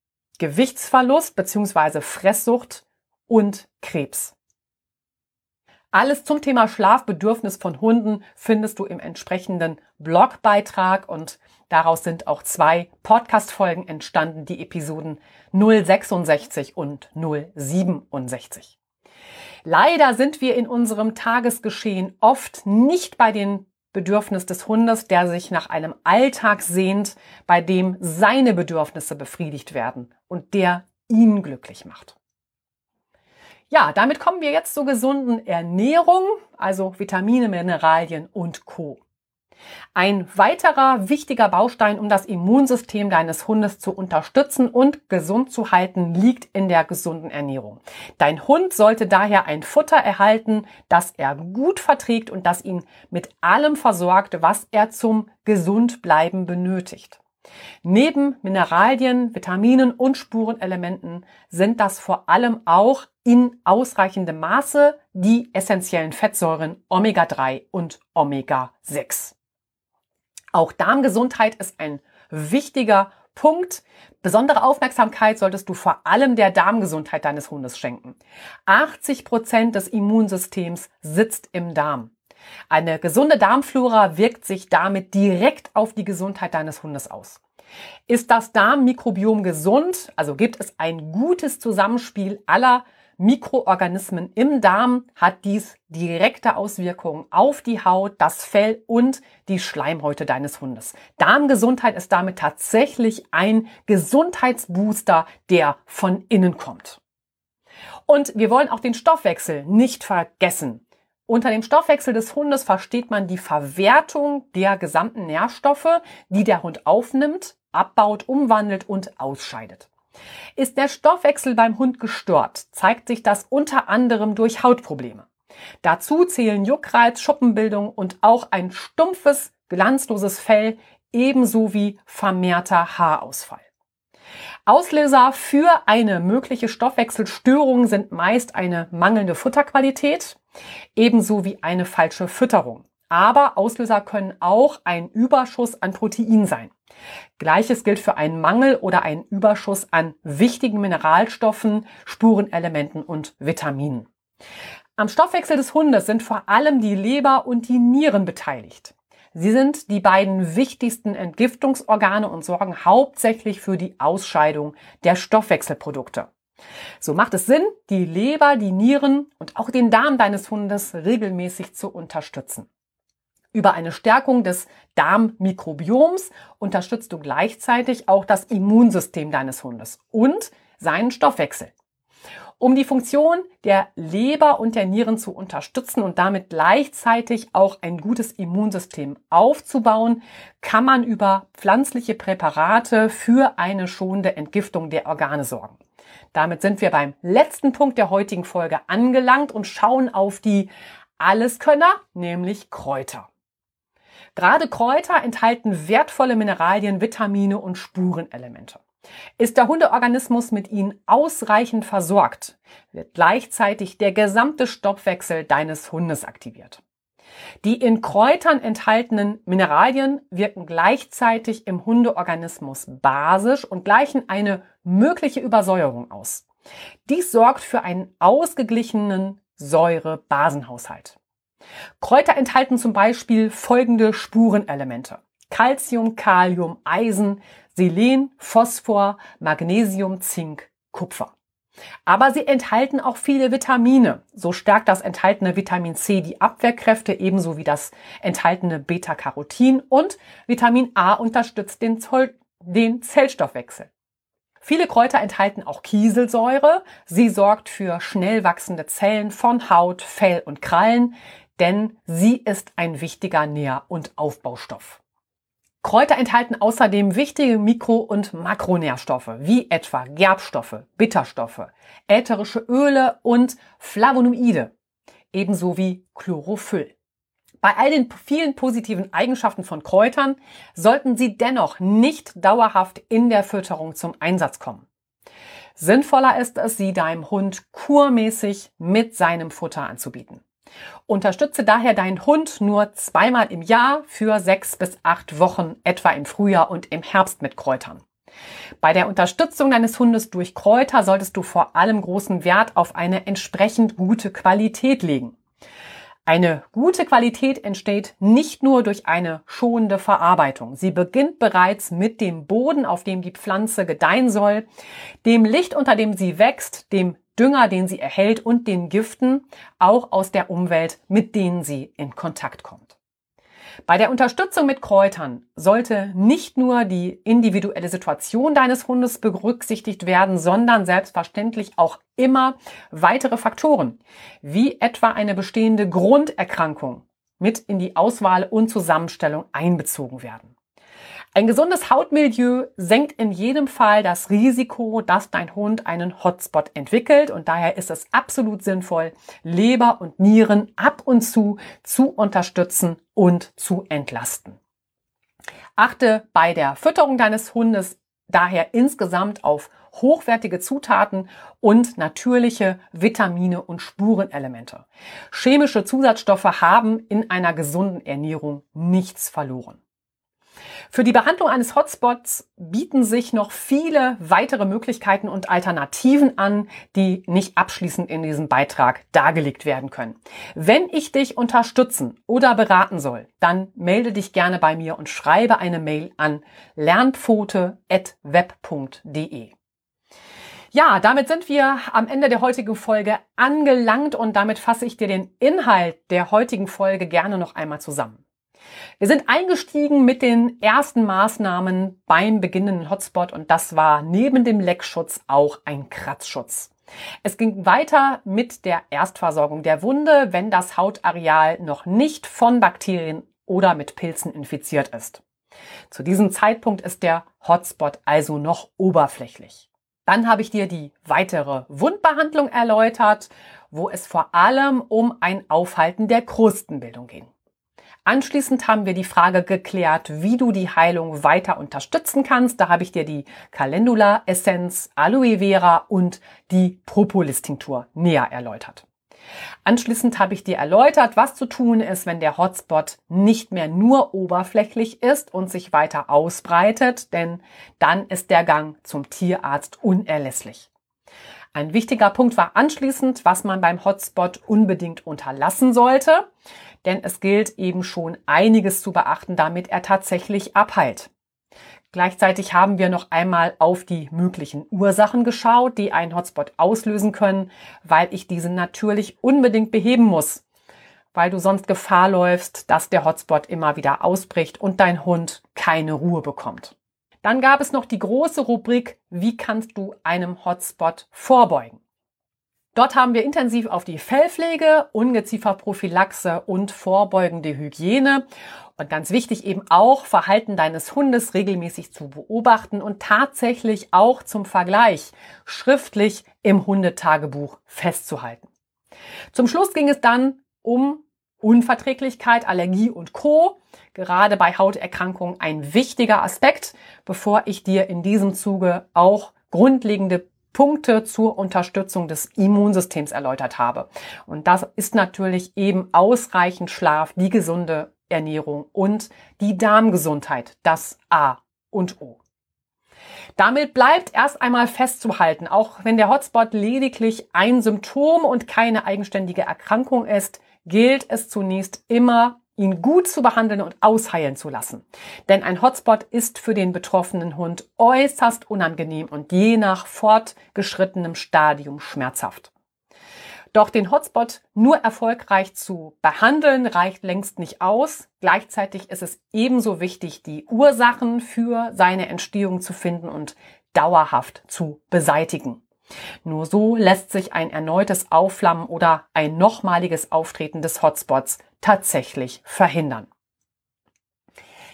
Gewichtsverlust bzw. Fresssucht und Krebs. Alles zum Thema Schlafbedürfnis von Hunden findest du im entsprechenden Blogbeitrag und daraus sind auch zwei Podcast-Folgen entstanden, die Episoden 066 und 067. Leider sind wir in unserem Tagesgeschehen oft nicht bei den Bedürfnis des Hundes, der sich nach einem Alltag sehnt, bei dem seine Bedürfnisse befriedigt werden und der ihn glücklich macht. Ja, damit kommen wir jetzt zur gesunden Ernährung, also Vitamine, Mineralien und Co. Ein weiterer wichtiger Baustein, um das Immunsystem deines Hundes zu unterstützen und gesund zu halten, liegt in der gesunden Ernährung. Dein Hund sollte daher ein Futter erhalten, das er gut verträgt und das ihn mit allem versorgt, was er zum Gesundbleiben benötigt. Neben Mineralien, Vitaminen und Spurenelementen sind das vor allem auch in ausreichendem Maße die essentiellen Fettsäuren Omega-3 und Omega-6. Auch Darmgesundheit ist ein wichtiger Punkt. Besondere Aufmerksamkeit solltest du vor allem der Darmgesundheit deines Hundes schenken. 80 Prozent des Immunsystems sitzt im Darm. Eine gesunde Darmflora wirkt sich damit direkt auf die Gesundheit deines Hundes aus. Ist das Darmmikrobiom gesund, also gibt es ein gutes Zusammenspiel aller Mikroorganismen im Darm hat dies direkte Auswirkungen auf die Haut, das Fell und die Schleimhäute deines Hundes. Darmgesundheit ist damit tatsächlich ein Gesundheitsbooster, der von innen kommt. Und wir wollen auch den Stoffwechsel nicht vergessen. Unter dem Stoffwechsel des Hundes versteht man die Verwertung der gesamten Nährstoffe, die der Hund aufnimmt, abbaut, umwandelt und ausscheidet. Ist der Stoffwechsel beim Hund gestört, zeigt sich das unter anderem durch Hautprobleme. Dazu zählen Juckreiz, Schuppenbildung und auch ein stumpfes, glanzloses Fell ebenso wie vermehrter Haarausfall. Auslöser für eine mögliche Stoffwechselstörung sind meist eine mangelnde Futterqualität, ebenso wie eine falsche Fütterung. Aber Auslöser können auch ein Überschuss an Protein sein. Gleiches gilt für einen Mangel oder einen Überschuss an wichtigen Mineralstoffen, Spurenelementen und Vitaminen. Am Stoffwechsel des Hundes sind vor allem die Leber und die Nieren beteiligt. Sie sind die beiden wichtigsten Entgiftungsorgane und sorgen hauptsächlich für die Ausscheidung der Stoffwechselprodukte. So macht es Sinn, die Leber, die Nieren und auch den Darm deines Hundes regelmäßig zu unterstützen. Über eine Stärkung des Darmmikrobioms unterstützt du gleichzeitig auch das Immunsystem deines Hundes und seinen Stoffwechsel. Um die Funktion der Leber und der Nieren zu unterstützen und damit gleichzeitig auch ein gutes Immunsystem aufzubauen, kann man über pflanzliche Präparate für eine schonende Entgiftung der Organe sorgen. Damit sind wir beim letzten Punkt der heutigen Folge angelangt und schauen auf die Alleskönner, nämlich Kräuter. Gerade Kräuter enthalten wertvolle Mineralien, Vitamine und Spurenelemente. Ist der Hundeorganismus mit ihnen ausreichend versorgt, wird gleichzeitig der gesamte Stoffwechsel deines Hundes aktiviert. Die in Kräutern enthaltenen Mineralien wirken gleichzeitig im Hundeorganismus basisch und gleichen eine mögliche Übersäuerung aus. Dies sorgt für einen ausgeglichenen Säure-Basenhaushalt. Kräuter enthalten zum Beispiel folgende Spurenelemente. Calcium, Kalium, Eisen, Selen, Phosphor, Magnesium, Zink, Kupfer. Aber sie enthalten auch viele Vitamine. So stärkt das enthaltene Vitamin C die Abwehrkräfte ebenso wie das enthaltene Beta-Carotin und Vitamin A unterstützt den, Zoll den Zellstoffwechsel. Viele Kräuter enthalten auch Kieselsäure. Sie sorgt für schnell wachsende Zellen von Haut, Fell und Krallen, denn sie ist ein wichtiger Nähr- und Aufbaustoff. Kräuter enthalten außerdem wichtige Mikro- und Makronährstoffe, wie etwa Gerbstoffe, Bitterstoffe, ätherische Öle und Flavonoide, ebenso wie Chlorophyll. Bei all den vielen positiven Eigenschaften von Kräutern sollten sie dennoch nicht dauerhaft in der Fütterung zum Einsatz kommen. Sinnvoller ist es, sie deinem Hund kurmäßig mit seinem Futter anzubieten. Unterstütze daher deinen Hund nur zweimal im Jahr für sechs bis acht Wochen, etwa im Frühjahr und im Herbst mit Kräutern. Bei der Unterstützung deines Hundes durch Kräuter solltest du vor allem großen Wert auf eine entsprechend gute Qualität legen. Eine gute Qualität entsteht nicht nur durch eine schonende Verarbeitung. Sie beginnt bereits mit dem Boden, auf dem die Pflanze gedeihen soll, dem Licht, unter dem sie wächst, dem Dünger, den sie erhält und den Giften, auch aus der Umwelt, mit denen sie in Kontakt kommt. Bei der Unterstützung mit Kräutern sollte nicht nur die individuelle Situation deines Hundes berücksichtigt werden, sondern selbstverständlich auch immer weitere Faktoren, wie etwa eine bestehende Grunderkrankung mit in die Auswahl und Zusammenstellung einbezogen werden. Ein gesundes Hautmilieu senkt in jedem Fall das Risiko, dass dein Hund einen Hotspot entwickelt und daher ist es absolut sinnvoll, Leber und Nieren ab und zu zu unterstützen und zu entlasten. Achte bei der Fütterung deines Hundes daher insgesamt auf hochwertige Zutaten und natürliche Vitamine und Spurenelemente. Chemische Zusatzstoffe haben in einer gesunden Ernährung nichts verloren. Für die Behandlung eines Hotspots bieten sich noch viele weitere Möglichkeiten und Alternativen an, die nicht abschließend in diesem Beitrag dargelegt werden können. Wenn ich dich unterstützen oder beraten soll, dann melde dich gerne bei mir und schreibe eine Mail an lernpfote.web.de. Ja, damit sind wir am Ende der heutigen Folge angelangt und damit fasse ich dir den Inhalt der heutigen Folge gerne noch einmal zusammen. Wir sind eingestiegen mit den ersten Maßnahmen beim beginnenden Hotspot und das war neben dem Leckschutz auch ein Kratzschutz. Es ging weiter mit der Erstversorgung der Wunde, wenn das Hautareal noch nicht von Bakterien oder mit Pilzen infiziert ist. Zu diesem Zeitpunkt ist der Hotspot also noch oberflächlich. Dann habe ich dir die weitere Wundbehandlung erläutert, wo es vor allem um ein Aufhalten der Krustenbildung ging. Anschließend haben wir die Frage geklärt, wie du die Heilung weiter unterstützen kannst. Da habe ich dir die Calendula Essenz, Aloe Vera und die Propolis-Tinktur näher erläutert. Anschließend habe ich dir erläutert, was zu tun ist, wenn der Hotspot nicht mehr nur oberflächlich ist und sich weiter ausbreitet, denn dann ist der Gang zum Tierarzt unerlässlich. Ein wichtiger Punkt war anschließend, was man beim Hotspot unbedingt unterlassen sollte denn es gilt eben schon einiges zu beachten, damit er tatsächlich abheilt. Gleichzeitig haben wir noch einmal auf die möglichen Ursachen geschaut, die einen Hotspot auslösen können, weil ich diese natürlich unbedingt beheben muss, weil du sonst Gefahr läufst, dass der Hotspot immer wieder ausbricht und dein Hund keine Ruhe bekommt. Dann gab es noch die große Rubrik, wie kannst du einem Hotspot vorbeugen? Dort haben wir intensiv auf die Fellpflege, Ungezieferprophylaxe und vorbeugende Hygiene und ganz wichtig eben auch Verhalten deines Hundes regelmäßig zu beobachten und tatsächlich auch zum Vergleich schriftlich im Hundetagebuch festzuhalten. Zum Schluss ging es dann um Unverträglichkeit, Allergie und Co. Gerade bei Hauterkrankungen ein wichtiger Aspekt, bevor ich dir in diesem Zuge auch grundlegende Punkte zur Unterstützung des Immunsystems erläutert habe. Und das ist natürlich eben ausreichend Schlaf, die gesunde Ernährung und die Darmgesundheit, das A und O. Damit bleibt erst einmal festzuhalten, auch wenn der Hotspot lediglich ein Symptom und keine eigenständige Erkrankung ist, gilt es zunächst immer ihn gut zu behandeln und ausheilen zu lassen. Denn ein Hotspot ist für den betroffenen Hund äußerst unangenehm und je nach fortgeschrittenem Stadium schmerzhaft. Doch den Hotspot nur erfolgreich zu behandeln reicht längst nicht aus. Gleichzeitig ist es ebenso wichtig, die Ursachen für seine Entstehung zu finden und dauerhaft zu beseitigen. Nur so lässt sich ein erneutes Aufflammen oder ein nochmaliges Auftreten des Hotspots tatsächlich verhindern.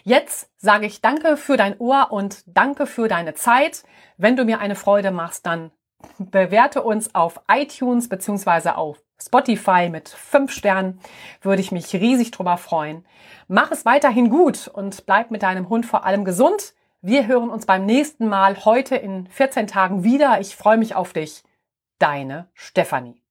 Jetzt sage ich danke für dein Ohr und danke für deine Zeit. Wenn du mir eine Freude machst, dann bewerte uns auf iTunes beziehungsweise auf Spotify mit fünf Sternen. Würde ich mich riesig drüber freuen. Mach es weiterhin gut und bleib mit deinem Hund vor allem gesund. Wir hören uns beim nächsten Mal heute in 14 Tagen wieder. Ich freue mich auf dich. Deine Stefanie.